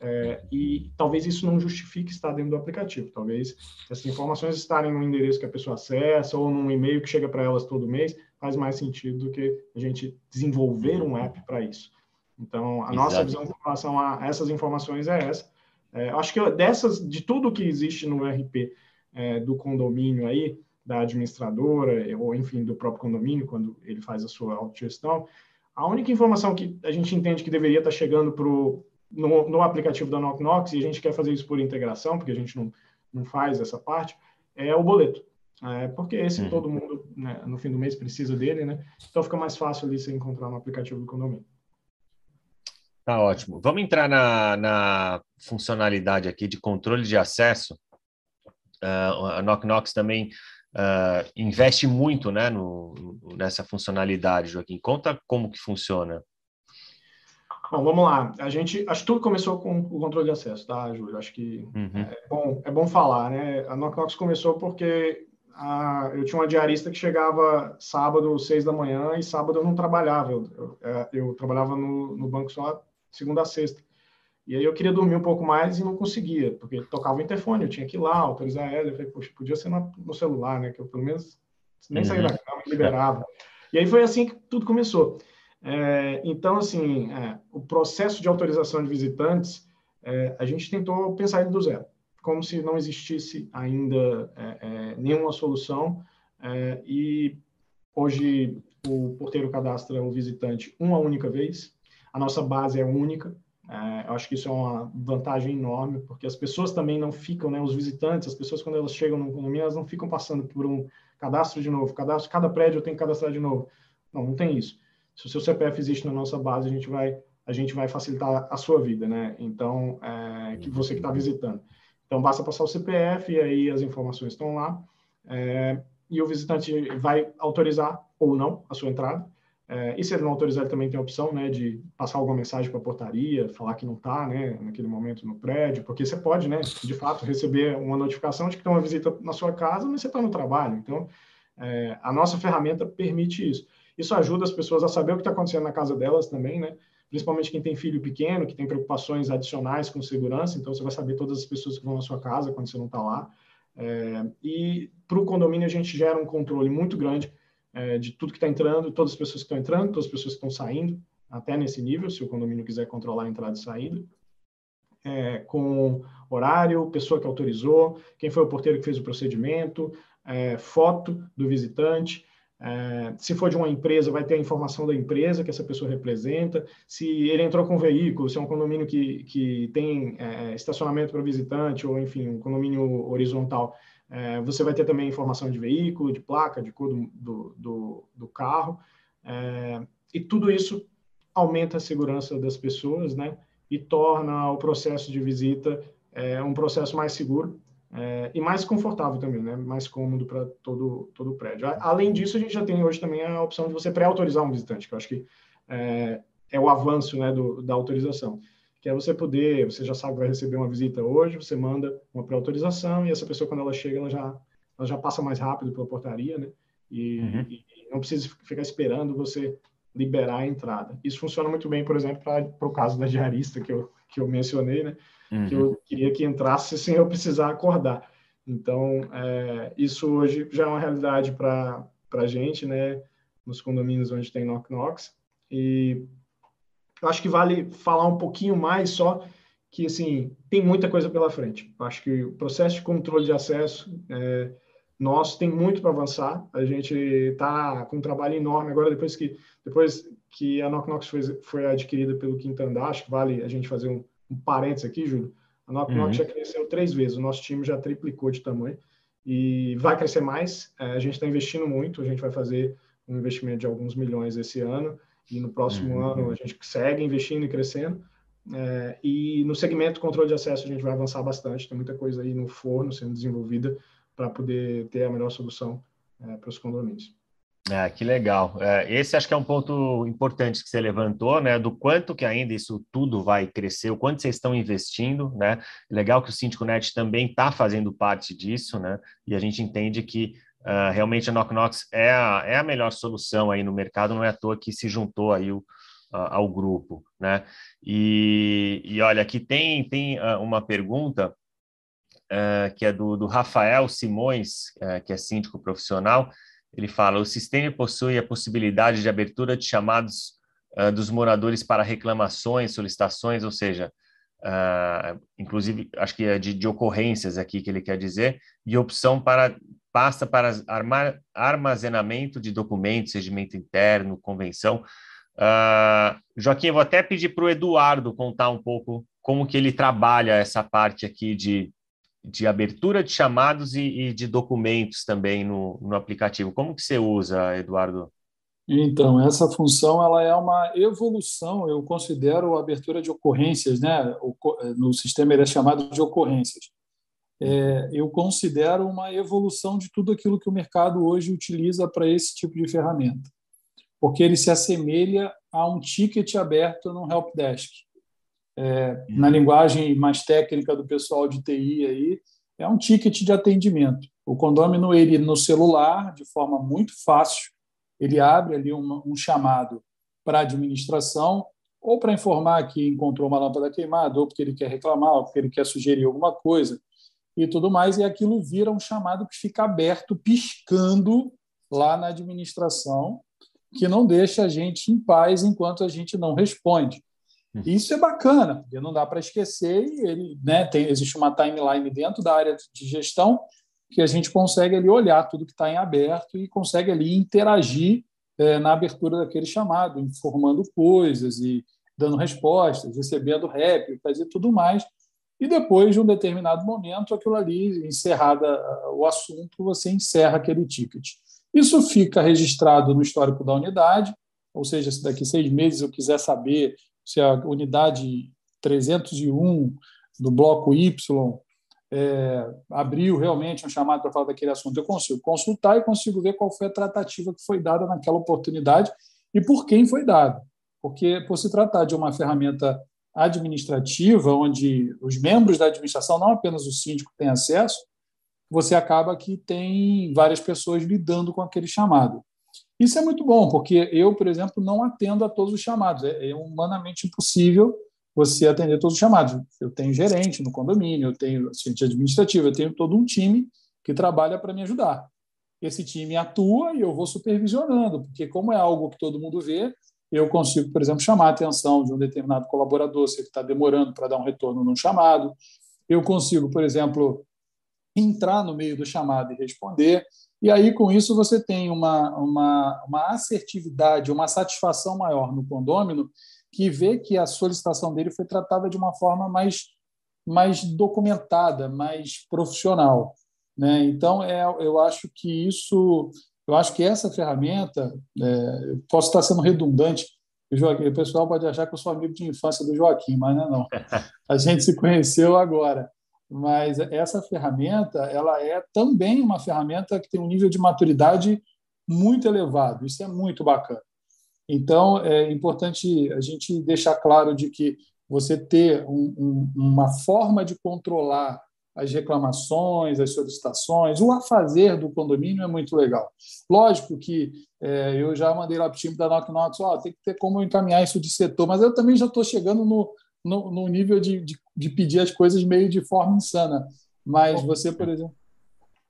É, e talvez isso não justifique estar dentro do aplicativo. Talvez essas informações estarem no endereço que a pessoa acessa ou num e-mail que chega para elas todo mês faz mais sentido do que a gente desenvolver um app para isso. Então, a Exato. nossa visão com relação a essas informações é essa. É, acho que dessas, de tudo que existe no RP é, do condomínio aí, da administradora, ou enfim, do próprio condomínio, quando ele faz a sua autogestão, a única informação que a gente entende que deveria estar chegando pro, no, no aplicativo da Knox e a gente quer fazer isso por integração, porque a gente não, não faz essa parte, é o boleto. É, porque esse uhum. todo mundo, né, no fim do mês, precisa dele, né? Então fica mais fácil ali você encontrar no aplicativo do condomínio. Tá ótimo. Vamos entrar na, na funcionalidade aqui de controle de acesso. Uh, a Knock Knox também uh, investe muito né, no, nessa funcionalidade, Joaquim. Conta como que funciona. Bom, vamos lá. A gente, acho que tudo começou com o controle de acesso, tá, Júlio? Acho que uhum. é, bom, é bom falar, né? A Knock Knox começou porque a, eu tinha uma diarista que chegava sábado, seis da manhã, e sábado eu não trabalhava. Eu, eu, é, eu trabalhava no, no banco só segunda a sexta. E aí eu queria dormir um pouco mais e não conseguia, porque tocava o interfone, eu tinha que ir lá, autorizar ela. Eu falei, poxa, podia ser no, no celular, né? Que eu pelo menos nem uhum. saía da cama, me liberava. E aí foi assim que tudo começou. É, então, assim, é, o processo de autorização de visitantes, é, a gente tentou pensar ele do zero, como se não existisse ainda é, é, nenhuma solução. É, e hoje o porteiro cadastra o visitante uma única vez, a nossa base é única. Eu acho que isso é uma vantagem enorme, porque as pessoas também não ficam, né, os visitantes, as pessoas quando elas chegam no condomínio, elas não ficam passando por um cadastro de novo, cadastro, cada prédio tenho que cadastrar de novo. Não, não tem isso. Se o seu CPF existe na nossa base, a gente vai a gente vai facilitar a sua vida, né? Então, é, que você que está visitando. Então, basta passar o CPF e aí as informações estão lá. É, e o visitante vai autorizar ou não a sua entrada. É, e se ele não autorizar, ele também tem a opção né, de passar alguma mensagem para a portaria, falar que não está né, naquele momento no prédio, porque você pode, né, de fato, receber uma notificação de que tem uma visita na sua casa, mas você está no trabalho. Então, é, a nossa ferramenta permite isso. Isso ajuda as pessoas a saber o que está acontecendo na casa delas também, né? principalmente quem tem filho pequeno, que tem preocupações adicionais com segurança, então você vai saber todas as pessoas que vão na sua casa quando você não está lá. É, e para o condomínio a gente gera um controle muito grande é, de tudo que está entrando, todas as pessoas que estão entrando, todas as pessoas que estão saindo, até nesse nível, se o condomínio quiser controlar a entrada e saída, é, com horário, pessoa que autorizou, quem foi o porteiro que fez o procedimento, é, foto do visitante. É, se for de uma empresa, vai ter a informação da empresa que essa pessoa representa. Se ele entrou com um veículo, se é um condomínio que, que tem é, estacionamento para visitante, ou enfim, um condomínio horizontal, é, você vai ter também informação de veículo, de placa, de cor do, do, do carro. É, e tudo isso aumenta a segurança das pessoas, né? E torna o processo de visita é, um processo mais seguro é, e mais confortável também, né? Mais cômodo para todo, todo o prédio. Além disso, a gente já tem hoje também a opção de você pré-autorizar um visitante, que eu acho que é, é o avanço né, do, da autorização que é você poder, você já sabe que vai receber uma visita hoje, você manda uma pré-autorização e essa pessoa, quando ela chega, ela já, ela já passa mais rápido pela portaria, né? E, uhum. e não precisa ficar esperando você liberar a entrada. Isso funciona muito bem, por exemplo, para o caso da diarista que eu, que eu mencionei, né? Uhum. Que eu queria que entrasse [LAUGHS] sem eu precisar acordar. Então, é, isso hoje já é uma realidade para a gente, né? Nos condomínios onde tem knock-knocks. E eu acho que vale falar um pouquinho mais só que assim tem muita coisa pela frente. Eu acho que o processo de controle de acesso é, nosso tem muito para avançar. A gente está com um trabalho enorme agora depois que depois que a Knock Knox foi, foi adquirida pelo Quinto Andar, acho que vale a gente fazer um, um parênteses aqui, Júlio. A Knock uhum. Knox já cresceu três vezes, o nosso time já triplicou de tamanho e vai crescer mais. É, a gente está investindo muito, a gente vai fazer um investimento de alguns milhões esse ano e no próximo uhum. ano a gente segue investindo e crescendo. É, e no segmento controle de acesso a gente vai avançar bastante, tem muita coisa aí no forno sendo desenvolvida para poder ter a melhor solução é, para os condomínios. É, que legal. É, esse acho que é um ponto importante que você levantou, né? Do quanto que ainda isso tudo vai crescer, o quanto vocês estão investindo, né? Legal que o Síndico Net também está fazendo parte disso, né? E a gente entende que uh, realmente a Knock é a, é a melhor solução aí no mercado, não é à toa que se juntou aí o, uh, ao grupo, né? E, e olha, aqui tem, tem uh, uma pergunta que é do, do Rafael Simões, que é síndico profissional, ele fala: o sistema possui a possibilidade de abertura de chamados uh, dos moradores para reclamações, solicitações, ou seja, uh, inclusive acho que é de, de, ocorrências aqui que ele quer dizer, e opção para pasta para armar, armazenamento de documentos, regimento interno, convenção. Uh, Joaquim, eu vou até pedir para o Eduardo contar um pouco como que ele trabalha essa parte aqui de de abertura de chamados e, e de documentos também no, no, aplicativo. Como que você usa, Eduardo? Então, essa função ela é uma evolução, eu considero a abertura de ocorrências, né? no sistema ele é chamado de ocorrências. É, eu considero uma evolução de tudo aquilo que o mercado hoje utiliza para esse tipo de ferramenta, porque ele se assemelha a um ticket aberto no help desk é, na linguagem mais técnica do pessoal de TI aí, é um ticket de atendimento. O condômino, ele no celular, de forma muito fácil, ele abre ali um, um chamado para a administração, ou para informar que encontrou uma lâmpada queimada, ou porque ele quer reclamar, ou porque ele quer sugerir alguma coisa, e tudo mais, e aquilo vira um chamado que fica aberto, piscando lá na administração, que não deixa a gente em paz enquanto a gente não responde. Uhum. Isso é bacana, porque não dá para esquecer ele, né, tem, existe uma timeline dentro da área de gestão que a gente consegue ali olhar tudo que está em aberto e consegue ali interagir é, na abertura daquele chamado, informando coisas e dando respostas, recebendo rap, fazer tudo mais. E depois de um determinado momento, aquilo ali, encerrada o assunto, você encerra aquele ticket. Isso fica registrado no histórico da unidade, ou seja, se daqui seis meses eu quiser saber se a unidade 301 do bloco Y é, abriu realmente um chamado para falar daquele assunto, eu consigo consultar e consigo ver qual foi a tratativa que foi dada naquela oportunidade e por quem foi dada. Porque, por se tratar de uma ferramenta administrativa, onde os membros da administração, não apenas o síndico, têm acesso, você acaba que tem várias pessoas lidando com aquele chamado. Isso é muito bom, porque eu, por exemplo, não atendo a todos os chamados. É, é humanamente impossível você atender todos os chamados. Eu tenho gerente no condomínio, eu tenho assistente administrativo, eu tenho todo um time que trabalha para me ajudar. Esse time atua e eu vou supervisionando, porque como é algo que todo mundo vê, eu consigo, por exemplo, chamar a atenção de um determinado colaborador se ele está demorando para dar um retorno num chamado. Eu consigo, por exemplo, entrar no meio do chamado e responder. E aí, com isso, você tem uma, uma, uma assertividade, uma satisfação maior no condômino, que vê que a solicitação dele foi tratada de uma forma mais, mais documentada, mais profissional. Né? Então, é, eu acho que isso, eu acho que essa ferramenta, é, eu posso estar sendo redundante, o, pessoal pode achar que eu sou amigo de infância do Joaquim, mas não é não. [LAUGHS] A gente se conheceu agora mas essa ferramenta ela é também uma ferramenta que tem um nível de maturidade muito elevado. Isso é muito bacana. Então, é importante a gente deixar claro de que você ter um, um, uma forma de controlar as reclamações, as solicitações, o afazer do condomínio é muito legal. Lógico que é, eu já mandei lá para o time da Knock Knox, oh, tem que ter como encaminhar isso de setor, mas eu também já estou chegando no, no, no nível de, de, de, pedir as coisas meio de forma insana. Mas você, por exemplo.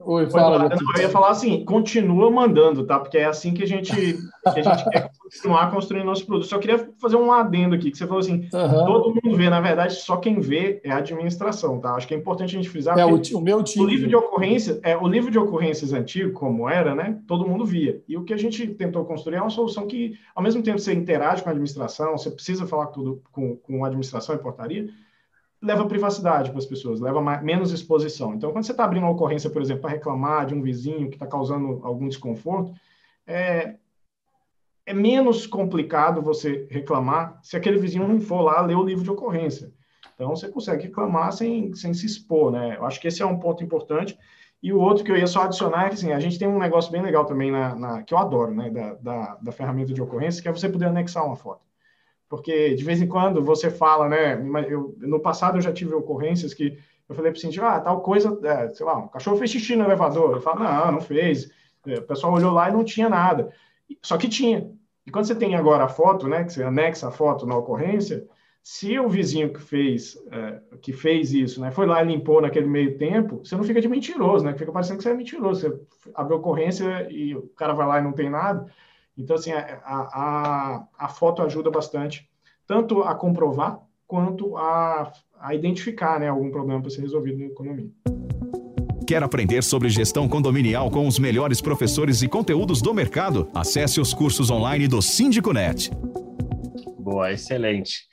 Oi, fala. Não, eu ia falar assim, continua mandando, tá? Porque é assim que a gente, que a gente quer continuar construindo nosso produto. Só queria fazer um adendo aqui, que você falou assim, uhum. todo mundo vê, na verdade, só quem vê é a administração, tá? Acho que é importante a gente frisar. É, o, o, meu time. O livro de ocorrências, é, o livro de ocorrências antigo, como era, né? Todo mundo via. E o que a gente tentou construir é uma solução que, ao mesmo tempo, você interage com a administração, você precisa falar tudo com, com a administração e portaria, leva privacidade para as pessoas, leva mais, menos exposição. Então, quando você está abrindo uma ocorrência, por exemplo, para reclamar de um vizinho que está causando algum desconforto, é, é menos complicado você reclamar se aquele vizinho não for lá ler o livro de ocorrência. Então, você consegue reclamar sem, sem se expor, né? Eu acho que esse é um ponto importante. E o outro que eu ia só adicionar é que assim, a gente tem um negócio bem legal também na, na que eu adoro, né, da, da, da, ferramenta de ocorrência, que é você poder anexar uma foto. Porque de vez em quando você fala, né, eu, no passado eu já tive ocorrências que eu falei para o síndico, ah, tal coisa, é, sei lá, um cachorro fez xixi no elevador. Ele fala, não, não fez. É, o pessoal olhou lá e não tinha nada. Só que tinha. E quando você tem agora a foto, né, que você anexa a foto na ocorrência, se o vizinho que fez, é, que fez isso, né, foi lá e limpou naquele meio tempo, você não fica de mentiroso, né? Fica parecendo que você é mentiroso. Você abre ocorrência e o cara vai lá e não tem nada. Então, assim, a, a, a foto ajuda bastante, tanto a comprovar quanto a, a identificar né, algum problema para ser resolvido no condomínio. Quer aprender sobre gestão condominial com os melhores professores e conteúdos do mercado? Acesse os cursos online do Síndico Net. Boa, excelente.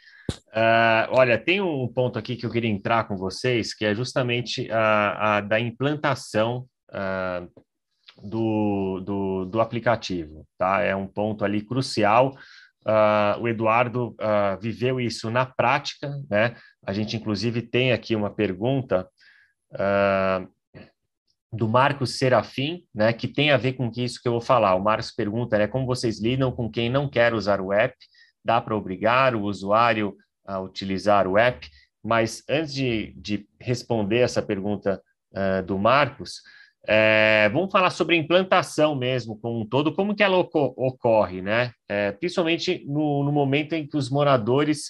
Uh, olha, tem um ponto aqui que eu queria entrar com vocês, que é justamente a, a da implantação uh, do, do, do, aplicativo, tá? É um ponto ali crucial. Uh, o Eduardo viveu isso na prática, né? A gente, inclusive, tem aqui uma pergunta do Marcos Serafim, né, que tem a ver com isso que eu vou falar. O Marcos pergunta, né, como vocês lidam com quem não quer usar o app? Dá para obrigar o usuário a utilizar o app, mas antes de, de responder essa pergunta uh, do Marcos, é, vamos falar sobre a implantação mesmo, como um todo, como que ela ocorre, né? É, principalmente no, no, momento em que os moradores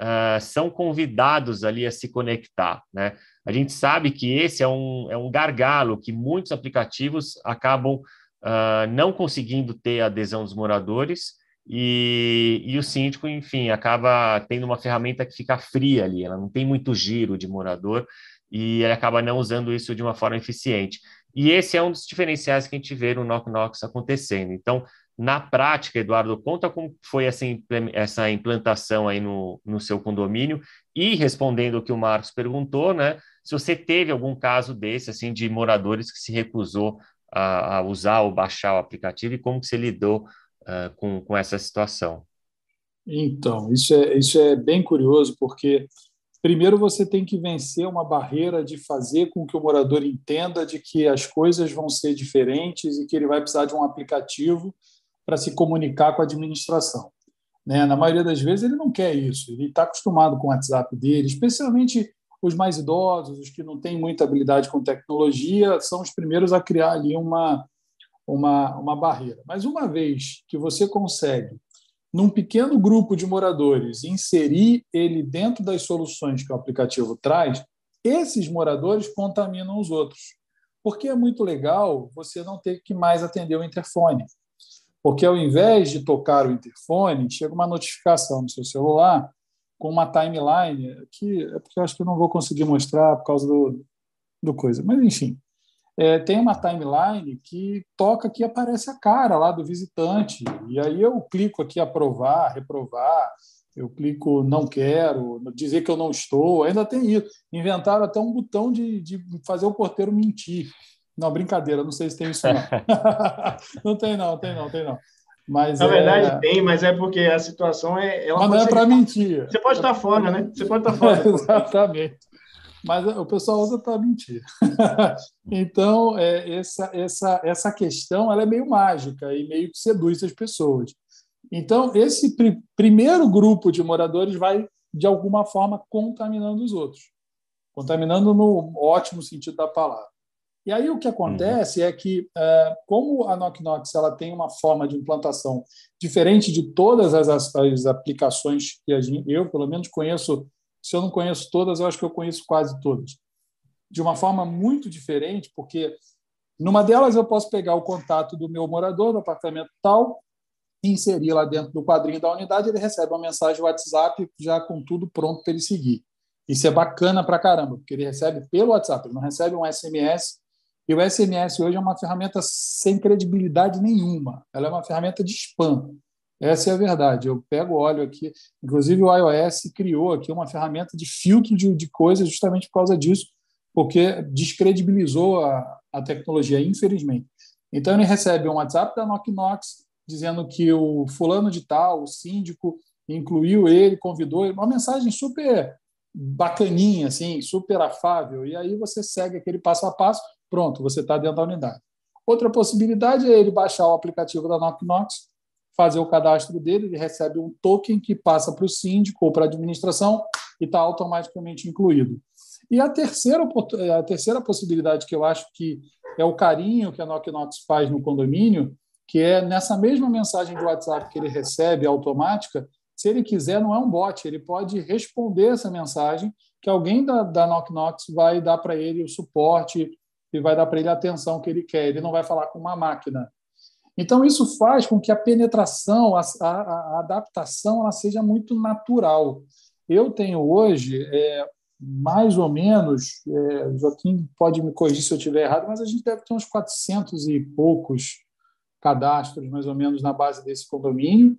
uh, são convidados ali a se conectar, né? A gente sabe que esse é um, é um gargalo que muitos aplicativos acabam uh, não conseguindo ter a adesão dos moradores, e, e o síndico, enfim, acaba tendo uma ferramenta que fica fria ali, ela não tem muito giro de morador e ele acaba não usando isso de uma forma eficiente. E esse é um dos diferenciais que a gente vê no Knock Knocks acontecendo. Então, na prática, Eduardo, conta como foi essa, essa implantação aí no, no seu condomínio e respondendo o que o Marcos perguntou, né? Se você teve algum caso desse, assim, de moradores que se recusou a, a usar ou baixar o aplicativo e como que você lidou uh, com, com essa situação? Então, isso é, isso é bem curioso, porque primeiro você tem que vencer uma barreira de fazer com que o morador entenda de que as coisas vão ser diferentes e que ele vai precisar de um aplicativo para se comunicar com a administração. Né? Na maioria das vezes ele não quer isso, ele está acostumado com o WhatsApp dele, especialmente os mais idosos, os que não têm muita habilidade com tecnologia, são os primeiros a criar ali uma, uma, uma barreira. Mas uma vez que você consegue, num pequeno grupo de moradores, inserir ele dentro das soluções que o aplicativo traz, esses moradores contaminam os outros. Porque é muito legal você não ter que mais atender o interfone. Porque ao invés de tocar o interfone, chega uma notificação no seu celular com uma timeline, que é porque eu acho que eu não vou conseguir mostrar por causa do, do coisa. Mas, enfim, é, tem uma timeline que toca que aparece a cara lá do visitante. E aí eu clico aqui aprovar, reprovar, eu clico não quero, dizer que eu não estou. Ainda tem isso. Inventaram até um botão de, de fazer o porteiro mentir. Não, brincadeira, não sei se tem isso não. [LAUGHS] [LAUGHS] não tem não, tem não, tem não. Mas Na é... verdade tem, mas é porque a situação é. Ela mas não é para mentir. Você pode estar fora, né? Você pode estar fora. [LAUGHS] Exatamente mas o pessoal usa para mentir. [LAUGHS] então, é, essa, essa, essa questão ela é meio mágica e meio que seduz as pessoas. Então, esse pr primeiro grupo de moradores vai, de alguma forma, contaminando os outros. Contaminando no ótimo sentido da palavra. E aí o que acontece uhum. é que, é, como a Knock Knox ela tem uma forma de implantação diferente de todas as, as aplicações que gente, eu, pelo menos, conheço se eu não conheço todas, eu acho que eu conheço quase todas. De uma forma muito diferente, porque numa delas eu posso pegar o contato do meu morador do apartamento tal, inserir lá dentro do quadrinho da unidade, ele recebe uma mensagem WhatsApp já com tudo pronto para ele seguir. Isso é bacana para caramba, porque ele recebe pelo WhatsApp, ele não recebe um SMS. E o SMS hoje é uma ferramenta sem credibilidade nenhuma. Ela é uma ferramenta de spam. Essa é a verdade. Eu pego óleo aqui. Inclusive, o iOS criou aqui uma ferramenta de filtro de, de coisas justamente por causa disso, porque descredibilizou a, a tecnologia, infelizmente. Então, ele recebe um WhatsApp da Knock Knox dizendo que o fulano de tal, o síndico, incluiu ele, convidou ele, uma mensagem super bacaninha, assim, super afável. E aí você segue aquele passo a passo, Pronto, você está dentro da unidade. Outra possibilidade é ele baixar o aplicativo da Knock Knox, fazer o cadastro dele, ele recebe um token que passa para o síndico ou para a administração e está automaticamente incluído. E a terceira, a terceira possibilidade que eu acho que é o carinho que a Knock Knox faz no condomínio, que é nessa mesma mensagem de WhatsApp que ele recebe automática, se ele quiser, não é um bot, ele pode responder essa mensagem que alguém da, da Knock vai dar para ele o suporte e vai dar para ele a atenção que ele quer. Ele não vai falar com uma máquina. Então, isso faz com que a penetração, a, a, a adaptação, ela seja muito natural. Eu tenho hoje, é, mais ou menos, é, Joaquim pode me corrigir se eu estiver errado, mas a gente deve ter uns 400 e poucos cadastros, mais ou menos, na base desse condomínio.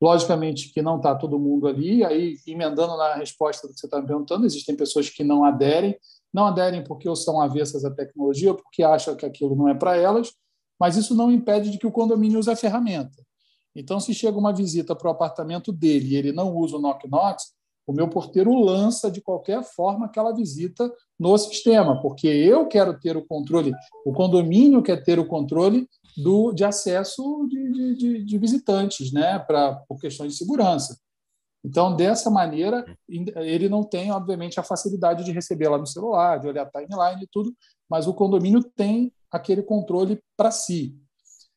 Logicamente que não está todo mundo ali, aí emendando na resposta do que você está me perguntando, existem pessoas que não aderem, não aderem porque ou são avessas à tecnologia, ou porque acham que aquilo não é para elas, mas isso não impede de que o condomínio use a ferramenta. Então, se chega uma visita para o apartamento dele e ele não usa o Knock Knocks, o meu porteiro lança de qualquer forma aquela visita no sistema, porque eu quero ter o controle, o condomínio quer ter o controle do, de acesso de, de, de visitantes, né, pra, por questões de segurança. Então, dessa maneira, ele não tem, obviamente, a facilidade de receber lá no celular, de olhar a timeline e tudo, mas o condomínio tem aquele controle para si.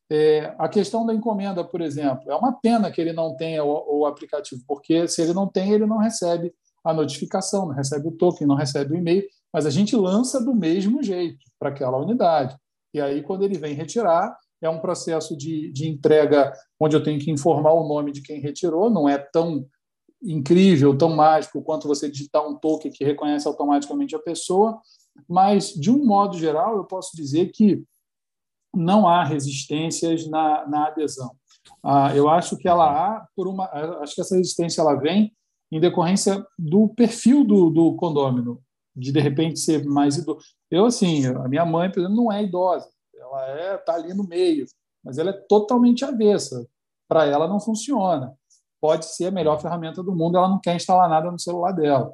É, a questão da encomenda, por exemplo, é uma pena que ele não tenha o, o, aplicativo, porque se ele não tem, ele não recebe a notificação, não recebe o token, não recebe o e-mail, mas a gente lança do mesmo jeito para aquela unidade. E aí, quando ele vem retirar, é um processo de, de entrega onde eu tenho que informar o nome de quem retirou, não é tão incrível, tão mágico quanto você digitar um token que reconhece automaticamente a pessoa, mas, de um modo geral, eu posso dizer que não há resistências na, na adesão. Ah, eu acho que ela há por uma, acho que essa resistência ela vem em decorrência do perfil do, do condômino, de de repente ser mais idoso. Eu assim, a minha mãe, por exemplo, não é idosa, ela é tá ali no meio, mas ela é totalmente avessa. Para ela não funciona. Pode ser a melhor ferramenta do mundo, ela não quer instalar nada no celular dela.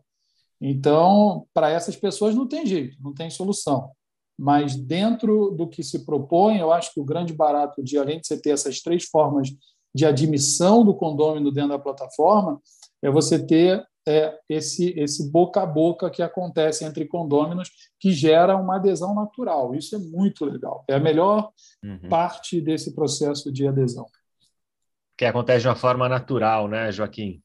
Então, para essas pessoas não tem jeito, não tem solução. Mas dentro do que se propõe, eu acho que o grande barato de além de você ter essas três formas de admissão do condômino dentro da plataforma, é você ter é, esse, esse boca a boca que acontece entre condôminos, que gera uma adesão natural. Isso é muito legal. É a melhor uhum. parte desse processo de adesão. Que acontece de uma forma natural, né, Joaquim?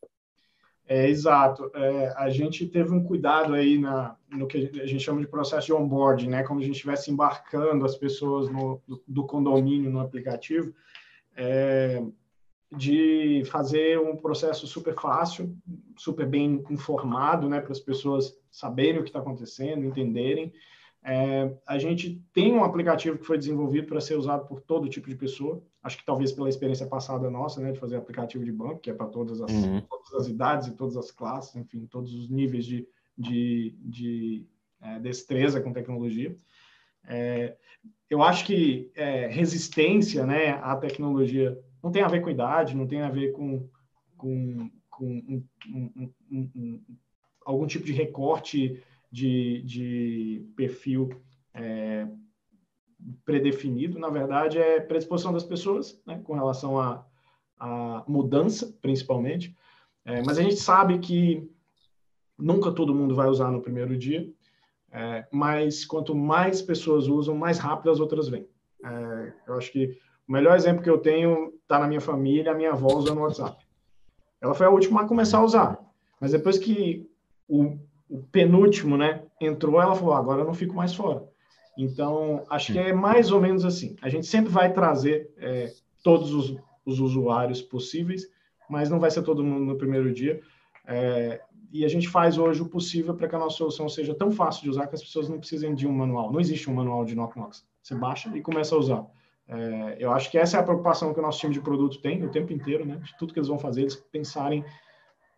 É, exato. É, a gente teve um cuidado aí na, no que a gente chama de processo de onboarding, né? Como a gente estivesse embarcando as pessoas no, do, do condomínio no aplicativo. É, de fazer um processo super fácil, super bem informado, né, para as pessoas saberem o que está acontecendo, entenderem. É, a gente tem um aplicativo que foi desenvolvido para ser usado por todo tipo de pessoa. Acho que talvez pela experiência passada nossa, né, de fazer aplicativo de banco, que é para todas, as, uhum. todas as idades e todas as classes, enfim, todos os níveis de, de, de é, destreza com tecnologia. É, eu acho que é, resistência né, à tecnologia não tem a ver com idade, não tem a ver com, com, com um, um, um, algum tipo de recorte de, de perfil é, predefinido. Na verdade, é predisposição das pessoas né, com relação à, mudança, principalmente. É, mas a gente sabe que nunca todo mundo vai usar no primeiro dia, é, mas quanto mais pessoas usam, mais rápido as outras vêm. É, eu acho que o melhor exemplo que eu tenho está na minha família, a minha avó usando o WhatsApp. Ela foi a última a começar a usar. Mas depois que o, o penúltimo né, entrou, ela falou: agora eu não fico mais fora. Então, acho que é mais ou menos assim. A gente sempre vai trazer é, todos os, os, usuários possíveis, mas não vai ser todo mundo no primeiro dia. É, e a gente faz hoje o possível para que a nossa solução seja tão fácil de usar que as pessoas não precisem de um manual. Não existe um manual de Knock Knocks. Você baixa e começa a usar. É, eu acho que essa é a preocupação que o nosso time de produto tem o tempo inteiro, né? De tudo que eles vão fazer, eles pensarem.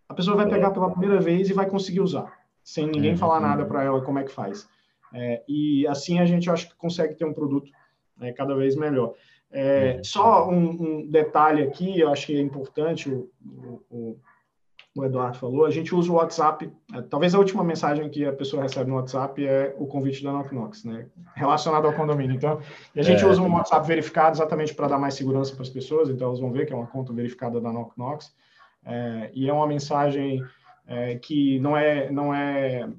A pessoa vai pegar pela primeira vez e vai conseguir usar, sem ninguém uhum. falar nada para ela como é que faz. É, e assim a gente acho que consegue ter um produto né, cada vez melhor. É, uhum. só um, um, detalhe aqui, eu acho que é importante o, o, o Eduardo falou, a gente usa o WhatsApp. É, talvez a última mensagem que a pessoa recebe no WhatsApp é o convite da Knock Knox, né? Relacionado ao condomínio. Então, a gente é. usa um WhatsApp verificado exatamente para dar mais segurança para as pessoas. Então, elas vão ver que é uma conta verificada da Knock Knox. É, e é uma mensagem é, que não é, não é,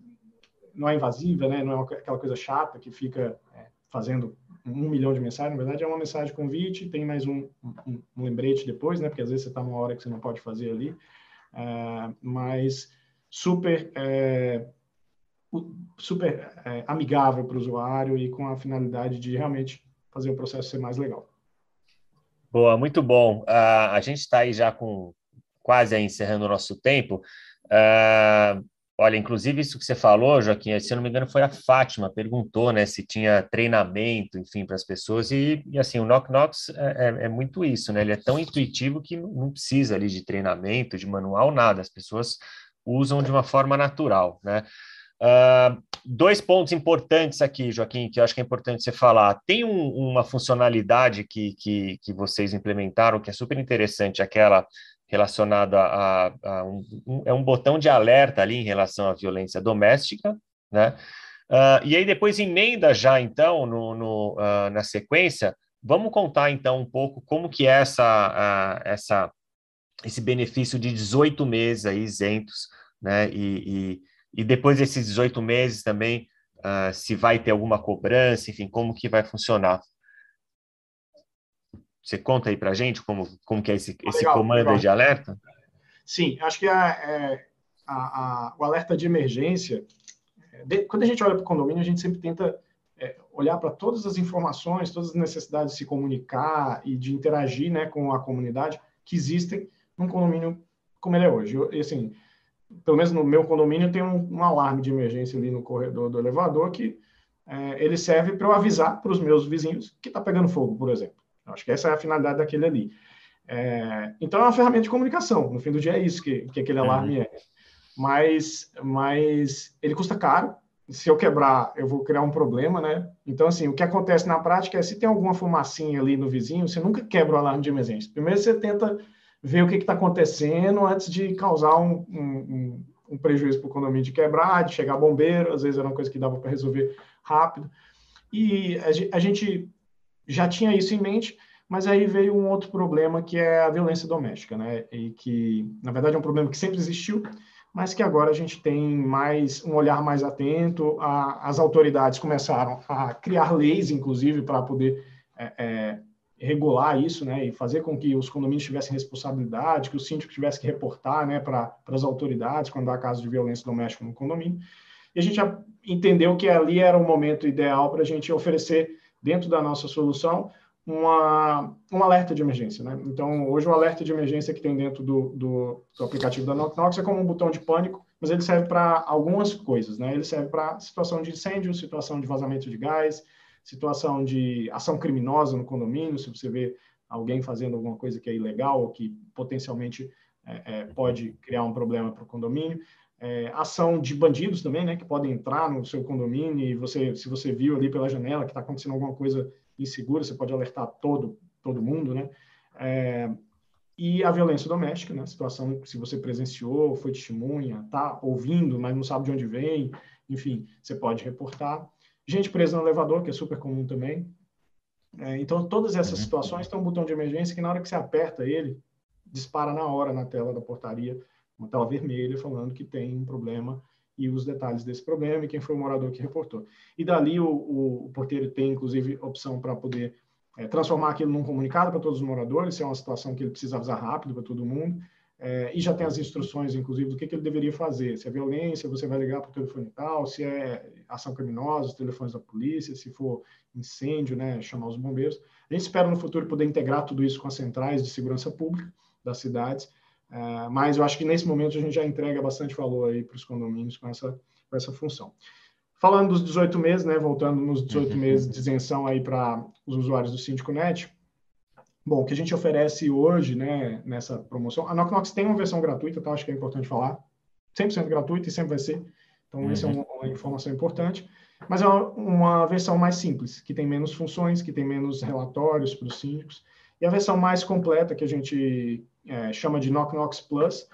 não é invasiva, né? Não é aquela coisa chata que fica é, fazendo um milhão de mensagens. Na verdade, é uma mensagem convite. Tem mais um, um, um lembrete depois, né? Porque às vezes você está numa hora que você não pode fazer ali. É, mas super é, super é, amigável para o usuário e com a finalidade de realmente fazer o processo ser mais legal. Boa, muito bom. Uh, a gente está aí já com quase encerrando o nosso tempo. Uh, Olha, inclusive isso que você falou, Joaquim, se eu não me engano foi a Fátima, perguntou, né, se tinha treinamento, enfim, para as pessoas, e, e, assim, o Knock Knocks é, é, é, muito isso, né, ele é tão intuitivo que não precisa ali de treinamento, de manual, nada, as pessoas usam de uma forma natural, né. Uh, dois pontos importantes aqui, Joaquim, que eu acho que é importante você falar. Tem um, uma funcionalidade que, que, que vocês implementaram que é super interessante, aquela relacionado a, a, um, um, é um botão de alerta ali em relação à violência doméstica, né? Uh, e aí depois emenda já então no, no uh, na sequência, vamos contar então um pouco como que é essa, uh, essa esse benefício de 18 meses aí isentos, né? E, e, e depois desses 18 meses também se vai ter alguma cobrança, enfim, como que vai funcionar. Você conta aí para a gente como, como que é esse, esse legal, comando legal. de alerta? Sim, acho que a, é, a, a, o alerta de emergência, é, de, quando a gente olha para o condomínio, a gente sempre tenta é, olhar para todas as informações, todas as necessidades de se comunicar e de interagir né, com a comunidade que existem num condomínio como ele é hoje. Eu, e, assim, pelo menos no meu condomínio tem um, um, alarme de emergência ali no corredor do elevador que é, ele serve para eu avisar para os meus vizinhos que está pegando fogo, por exemplo. Acho que essa é a finalidade daquele ali. É, então, é uma ferramenta de comunicação. No fim do dia, é isso que, que aquele alarme é. Mas, mas ele custa caro. Se eu quebrar, eu vou criar um problema, né? Então, assim, o que acontece na prática é se tem alguma fumacinha ali no vizinho, você nunca quebra o alarme de emergência. Primeiro, você tenta ver o que está acontecendo antes de causar um, um, um prejuízo para o condomínio de quebrar, de chegar bombeiro. Às vezes era uma coisa que dava para resolver rápido. E a gente já tinha isso em mente, mas aí veio um outro problema que é a violência doméstica, né? E que, na verdade, é um problema que sempre existiu, mas que agora a gente tem mais um olhar mais atento. A, as autoridades começaram a criar leis, inclusive, para poder é, é, regular isso, né? E fazer com que os condomínios tivessem responsabilidade, que o síndico tivesse que reportar, né, para as autoridades quando há caso de violência doméstica no condomínio. E a gente já entendeu que ali era o momento ideal para a gente oferecer dentro da nossa solução, uma, um alerta de emergência. Né? Então, hoje o alerta de emergência que tem dentro do, do, do aplicativo da Knox é como um botão de pânico, mas ele serve para algumas coisas. Né? Ele serve para situação de incêndio, situação de vazamento de gás, situação de ação criminosa no condomínio, se você vê alguém fazendo alguma coisa que é ilegal ou que potencialmente é, é, pode criar um problema para o condomínio é, ação de bandidos também, né, que podem entrar no seu condomínio e você, se você viu ali pela janela que está acontecendo alguma coisa insegura, você pode alertar todo todo mundo, né? É, e a violência doméstica, né? Situação se você presenciou, foi testemunha, tá ouvindo, mas não sabe de onde vem, enfim, você pode reportar. Gente presa no elevador, que é super comum também. É, então, todas essas uhum. situações têm um botão de emergência que na hora que você aperta ele, dispara na hora na tela da portaria uma tela vermelha falando que tem um problema e os detalhes desse problema e quem foi o morador que reportou. E dali o, o, o porteiro tem, inclusive, opção para poder é, transformar aquilo num comunicado para todos os moradores, se é uma situação que ele precisa avisar rápido para todo mundo, é, e já tem as instruções, inclusive, do que, que, ele deveria fazer. Se é violência, você vai ligar para o telefone tal, se é ação criminosa, os telefones da polícia, se for incêndio, né, chamar os bombeiros. A gente espera no futuro poder integrar tudo isso com as centrais de segurança pública das cidades, é, mas eu acho que nesse momento a gente já entrega bastante valor aí para os condomínios com essa, com essa função. Falando dos 18 meses, né, voltando nos 18 uhum. meses de isenção aí para os usuários do Síndico Net, bom, o que a gente oferece hoje, né, nessa promoção, a Knocknox tem uma versão gratuita, tá? acho que é importante falar, 100% gratuita e sempre vai ser, então uhum. essa é uma, uma, informação importante, mas é uma, uma versão mais simples, que tem menos funções, que tem menos relatórios para os síndicos, e a versão mais completa, que a gente é, chama de Knock Knox Plus,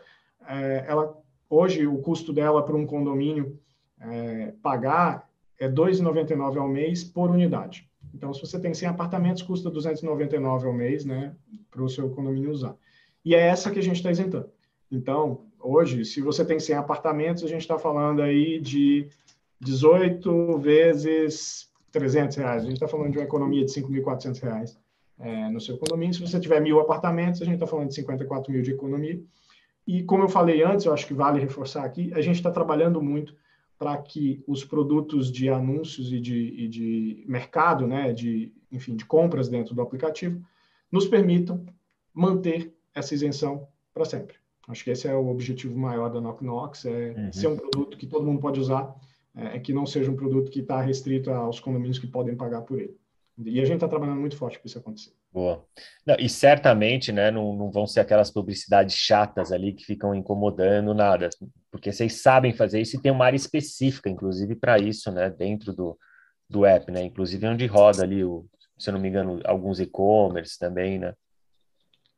é, ela hoje o custo dela para um condomínio é, pagar é 2,99 ao mês por unidade. Então, se você tem 100 apartamentos, custa 299 ao mês, né, para o seu condomínio usar. E é essa que a gente está isentando. Então, hoje, se você tem 100 apartamentos, a gente está falando aí de 18 vezes 300 reais. A gente está falando de uma economia de 5.400 reais é, no seu condomínio. Se você tiver mil apartamentos, a gente está falando de 54 mil de economia. E como eu falei antes, eu acho que vale reforçar aqui, a gente está trabalhando muito para que os produtos de anúncios e de, e de mercado, né, de, enfim, de compras dentro do aplicativo, nos permitam manter essa isenção para sempre. Acho que esse é o objetivo maior da Knock Knox, é uhum. ser um produto que todo mundo pode usar, é, que não seja um produto que está restrito aos condomínios que podem pagar por ele. E a gente está trabalhando muito forte para isso acontecer. Boa. Não, e certamente, né, não, não vão ser aquelas publicidades chatas ali que ficam incomodando nada, porque vocês sabem fazer isso e tem uma área específica, inclusive, para isso, né, dentro do, do app, né, inclusive onde roda ali, o, se eu não me engano, alguns e-commerce também, né.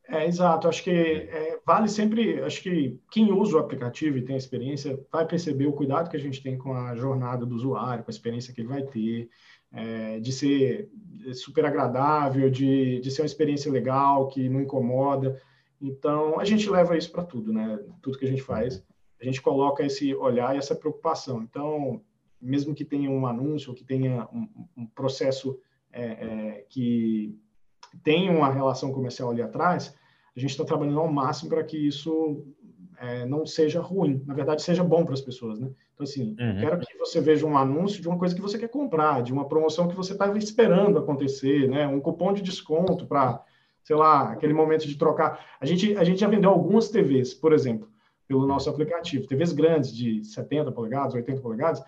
É, exato. Acho que é, vale sempre. Acho que quem usa o aplicativo e tem experiência vai perceber o cuidado que a gente tem com a jornada do usuário, com a experiência que ele vai ter é, de ser super agradável, de, de ser uma experiência legal, que não incomoda. Então, a gente leva isso para tudo, né? Tudo que a gente faz, a gente coloca esse olhar e essa preocupação. Então, mesmo que tenha um anúncio, que tenha um, um processo é, é, que tenha uma relação comercial ali atrás, a gente está trabalhando ao máximo para que isso é, não seja ruim, na verdade, seja bom para as pessoas, né? Então, assim, uhum. quero que você veja um anúncio de uma coisa que você quer comprar, de uma promoção que você estava esperando acontecer, né? Um cupom de desconto para, sei lá, aquele momento de trocar. A gente, a gente já vendeu algumas TVs, por exemplo, pelo nosso aplicativo, TVs grandes de 70 polegadas, 80 polegadas,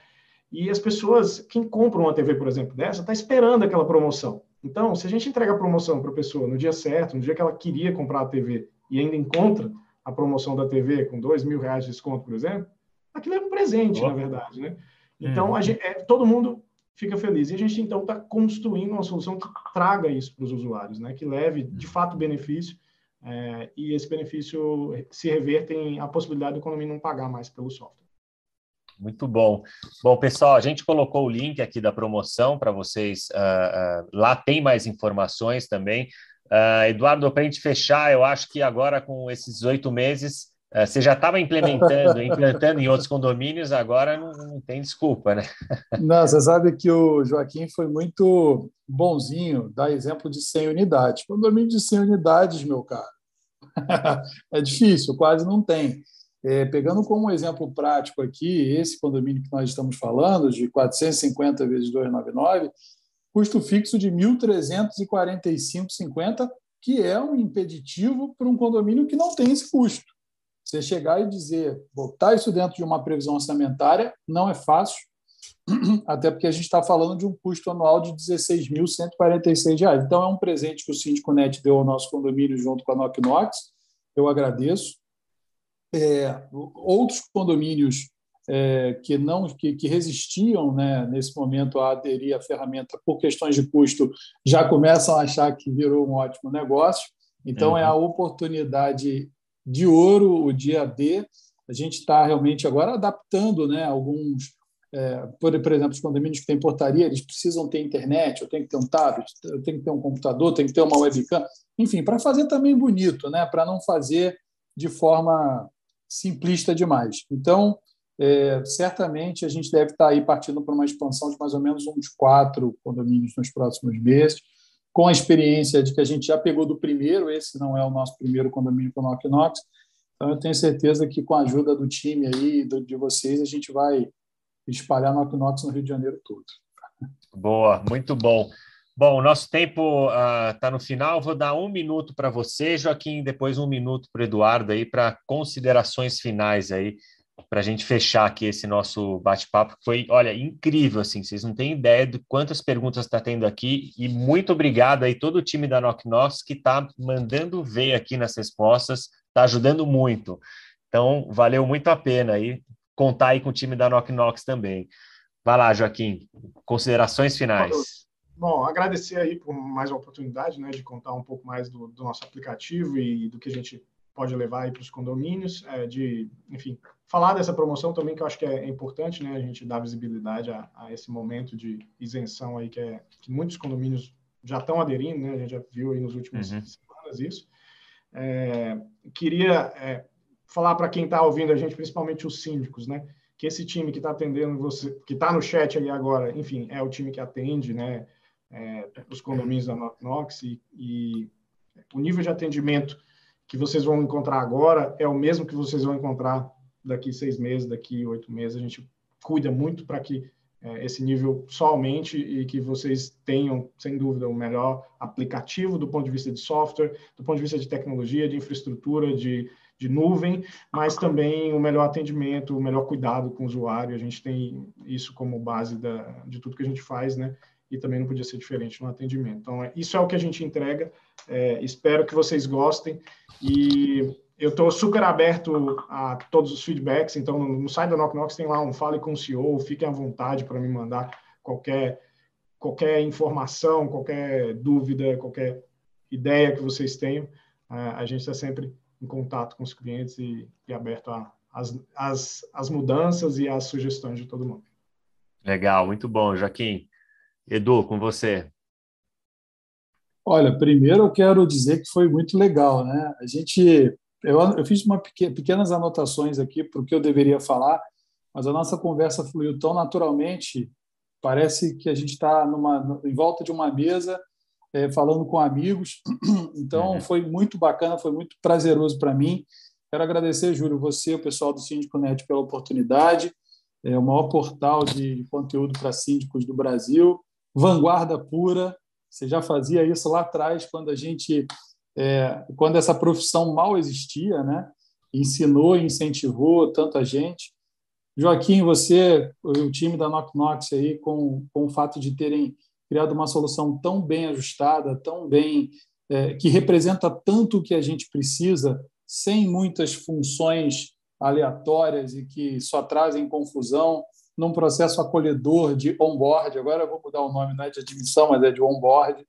e as pessoas, quem compra uma TV, por exemplo, dessa, está esperando aquela promoção. Então, se a gente entrega a promoção para a pessoa no dia certo, no dia que ela queria comprar a TV e ainda encontra a promoção da TV com dois mil reais de desconto, por exemplo, aquilo é um presente, na verdade, né? Então, uhum. gente, é, todo mundo fica feliz. E a gente, então, está construindo uma solução que traga isso para os usuários, né? Que leve, de uhum. fato, benefício é, e esse benefício se reverta em a possibilidade do condomínio não pagar mais pelo software. Muito bom. Bom, pessoal, a gente colocou o link aqui da promoção para vocês. Uh, uh, lá tem mais informações também. Uh, Eduardo, para a gente fechar, eu acho que agora com esses oito meses, uh, você já estava implementando, implantando em outros condomínios, agora não, não, tem desculpa, né? [LAUGHS] Não, você sabe que o Joaquim foi muito bonzinho, dá exemplo de 100 unidades. Condomínio de 100 unidades, meu caro, [LAUGHS] é difícil, quase não tem. É, pegando como exemplo prático aqui, esse condomínio que nós estamos falando, de 450 vezes 299, custo fixo de R$ 1.345,50, que é um impeditivo para um condomínio que não tem esse custo. Você chegar e dizer, botar isso dentro de uma previsão orçamentária, não é fácil, [CLEARS THROAT] até porque a gente está falando de um custo anual de R$ 16.146. Então, é um presente que o Síndico Net deu ao nosso condomínio junto com a Knock Knox. Eu agradeço. É, outros condomínios é, que não que, que resistiam né, nesse momento a aderir à ferramenta por questões de custo já começam a achar que virou um ótimo negócio. Então, uhum. é a oportunidade de ouro, o dia D. A gente está realmente agora adaptando né, alguns. É, por, por exemplo, os condomínios que têm portaria, eles precisam ter internet, eu tenho que ter um tablet, eu tenho que ter um computador, tenho que ter uma webcam, enfim, para fazer também bonito, né, para não fazer de forma simplista demais. Então, é, certamente a gente deve estar aí partindo para uma expansão de mais ou menos uns quatro condomínios nos próximos meses, com a experiência de que a gente já pegou do primeiro, esse não é o nosso primeiro condomínio com Knock Knox, então eu tenho certeza que com a ajuda do time aí, do, de vocês, a gente vai espalhar Knock Knox no Rio de Janeiro todo. Boa, muito bom. Bom, o nosso tempo está uh, no final. Vou dar um minuto para você, Joaquim, depois um minuto para o Eduardo aí para considerações finais aí para a gente fechar aqui esse nosso bate-papo, foi, olha, incrível, assim, vocês não têm ideia de quantas perguntas está tendo aqui, e muito obrigado aí todo o time da Knock Knox que está mandando ver aqui nas respostas, está ajudando muito. Então, valeu muito a pena aí contar aí com o time da Knock Knox também. Vai lá, Joaquim, considerações finais. Bom, agradecer aí por mais uma oportunidade, né, de contar um pouco mais do, do nosso aplicativo e do que a gente pode levar para os condomínios, é, de, enfim, falar dessa promoção também, que eu acho que é importante, né, a gente dar visibilidade a, a esse momento de isenção aí, que, é, que muitos condomínios já estão aderindo, né, a gente já viu aí nos últimos uhum. semanas isso. É, queria é, falar para quem está ouvindo a gente, principalmente os síndicos, né, que esse time que está atendendo você, que está no chat ali agora, enfim, é o time que atende, né, é, os condomínios da Nox e, e o nível de atendimento que vocês vão encontrar agora é o mesmo que vocês vão encontrar daqui seis meses, daqui oito meses. A gente cuida muito para que é, esse nível só aumente e que vocês tenham, sem dúvida, o melhor aplicativo do ponto de vista de software, do ponto de vista de tecnologia, de infraestrutura, de de nuvem, mas também o melhor atendimento, o melhor cuidado com o usuário. A gente tem isso como base da, de tudo que a gente faz, né? E também não podia ser diferente no atendimento. Então, é, isso é o que a gente entrega. É, espero que vocês gostem. E eu estou super aberto a todos os feedbacks. Então, no, site da Knock Knox tem lá um Fale com o CEO. Fiquem à vontade para me mandar qualquer, qualquer informação, qualquer dúvida, qualquer ideia que vocês tenham. a gente está sempre em contato com os clientes e, e aberto às as, as mudanças e às sugestões de todo mundo. Legal, muito bom, Joaquim. Edu, com você. Olha, primeiro eu quero dizer que foi muito legal, né? A gente, eu, eu fiz uma pequena, pequenas anotações aqui para o que eu deveria falar, mas a nossa conversa fluiu tão naturalmente, parece que a gente está em volta de uma mesa é, falando com amigos. [CLEARS THROAT] Então, uhum. foi muito bacana, foi muito prazeroso para mim. Quero agradecer, Júlio, você, o pessoal do Síndico Net, pela oportunidade. É o maior portal de conteúdo para síndicos do Brasil. Vanguarda pura. Você já fazia isso lá atrás, quando a gente, é, quando essa profissão mal existia, né? Ensinou incentivou tanta gente. Joaquim, você, o time da Knock Knox aí, com, com o fato de terem criado uma solução tão bem ajustada, tão bem é, que representa tanto o que a gente precisa, sem muitas funções aleatórias e que só trazem confusão, num processo acolhedor de onboard. Agora eu vou mudar o nome, não é de admissão, mas é de onboard.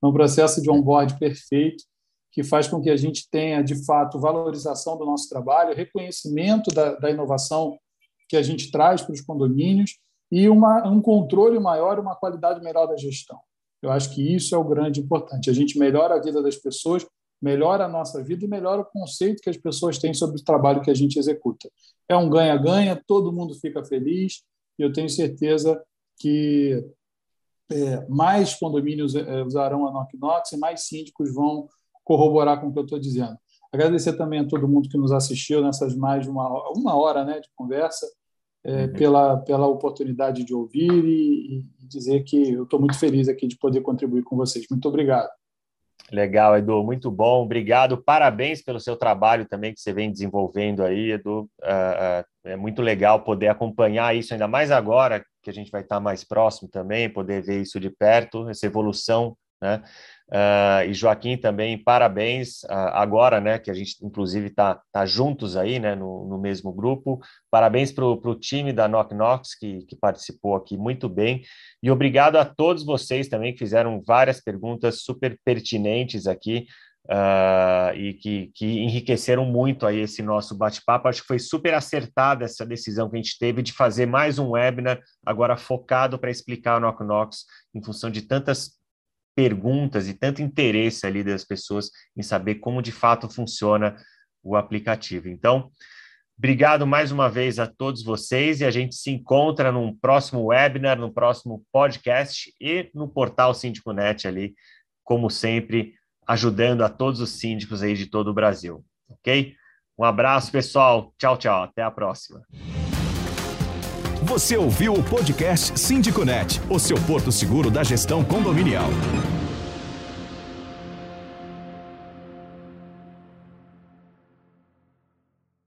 Num processo de onboard perfeito, que faz com que a gente tenha, de fato, valorização do nosso trabalho, reconhecimento da, da inovação que a gente traz para os condomínios e uma, um controle maior, uma qualidade melhor da gestão. Eu acho que isso é o grande importante. A gente melhora a vida das pessoas, melhora a nossa vida e melhora o conceito que as pessoas têm sobre o trabalho que a gente executa. É um ganha-ganha, todo mundo fica feliz e eu tenho certeza que é, mais condomínios é, usarão a Knock Knox e mais síndicos vão corroborar com o que eu estou dizendo. Agradecer também a todo mundo que nos assistiu nessas mais de uma, uma hora né, de conversa é, uhum. pela, pela oportunidade de ouvir e, e dizer que eu estou muito feliz aqui de poder contribuir com vocês. Muito obrigado. Legal, Edu, muito bom, obrigado. Parabéns pelo seu trabalho também que você vem desenvolvendo aí, Edu. Uh, uh, é muito legal poder acompanhar isso, ainda mais agora que a gente vai estar mais próximo também, poder ver isso de perto, essa evolução né? Uh, e Joaquim também, parabéns uh, agora, né, que a gente inclusive está tá juntos aí, né, no, no mesmo grupo. Parabéns para o time da Knock Knox que, que participou aqui muito bem. E obrigado a todos vocês também que fizeram várias perguntas super pertinentes aqui. Uh, e que, que enriqueceram muito aí esse nosso bate-papo. Acho que foi super acertada essa decisão que a gente teve de fazer mais um webinar agora focado para explicar o Knock Knox em função de tantas perguntas e tanto interesse ali das pessoas em saber como de fato funciona o aplicativo. Então, obrigado mais uma vez a todos vocês e a gente se encontra num próximo webinar, no próximo podcast e no portal Síndico Net ali, como sempre, ajudando a todos os síndicos aí de todo o Brasil, ok? Um abraço, pessoal. Tchau, tchau. Até a próxima. Você ouviu o podcast Síndico Net, o seu porto seguro da gestão condominial.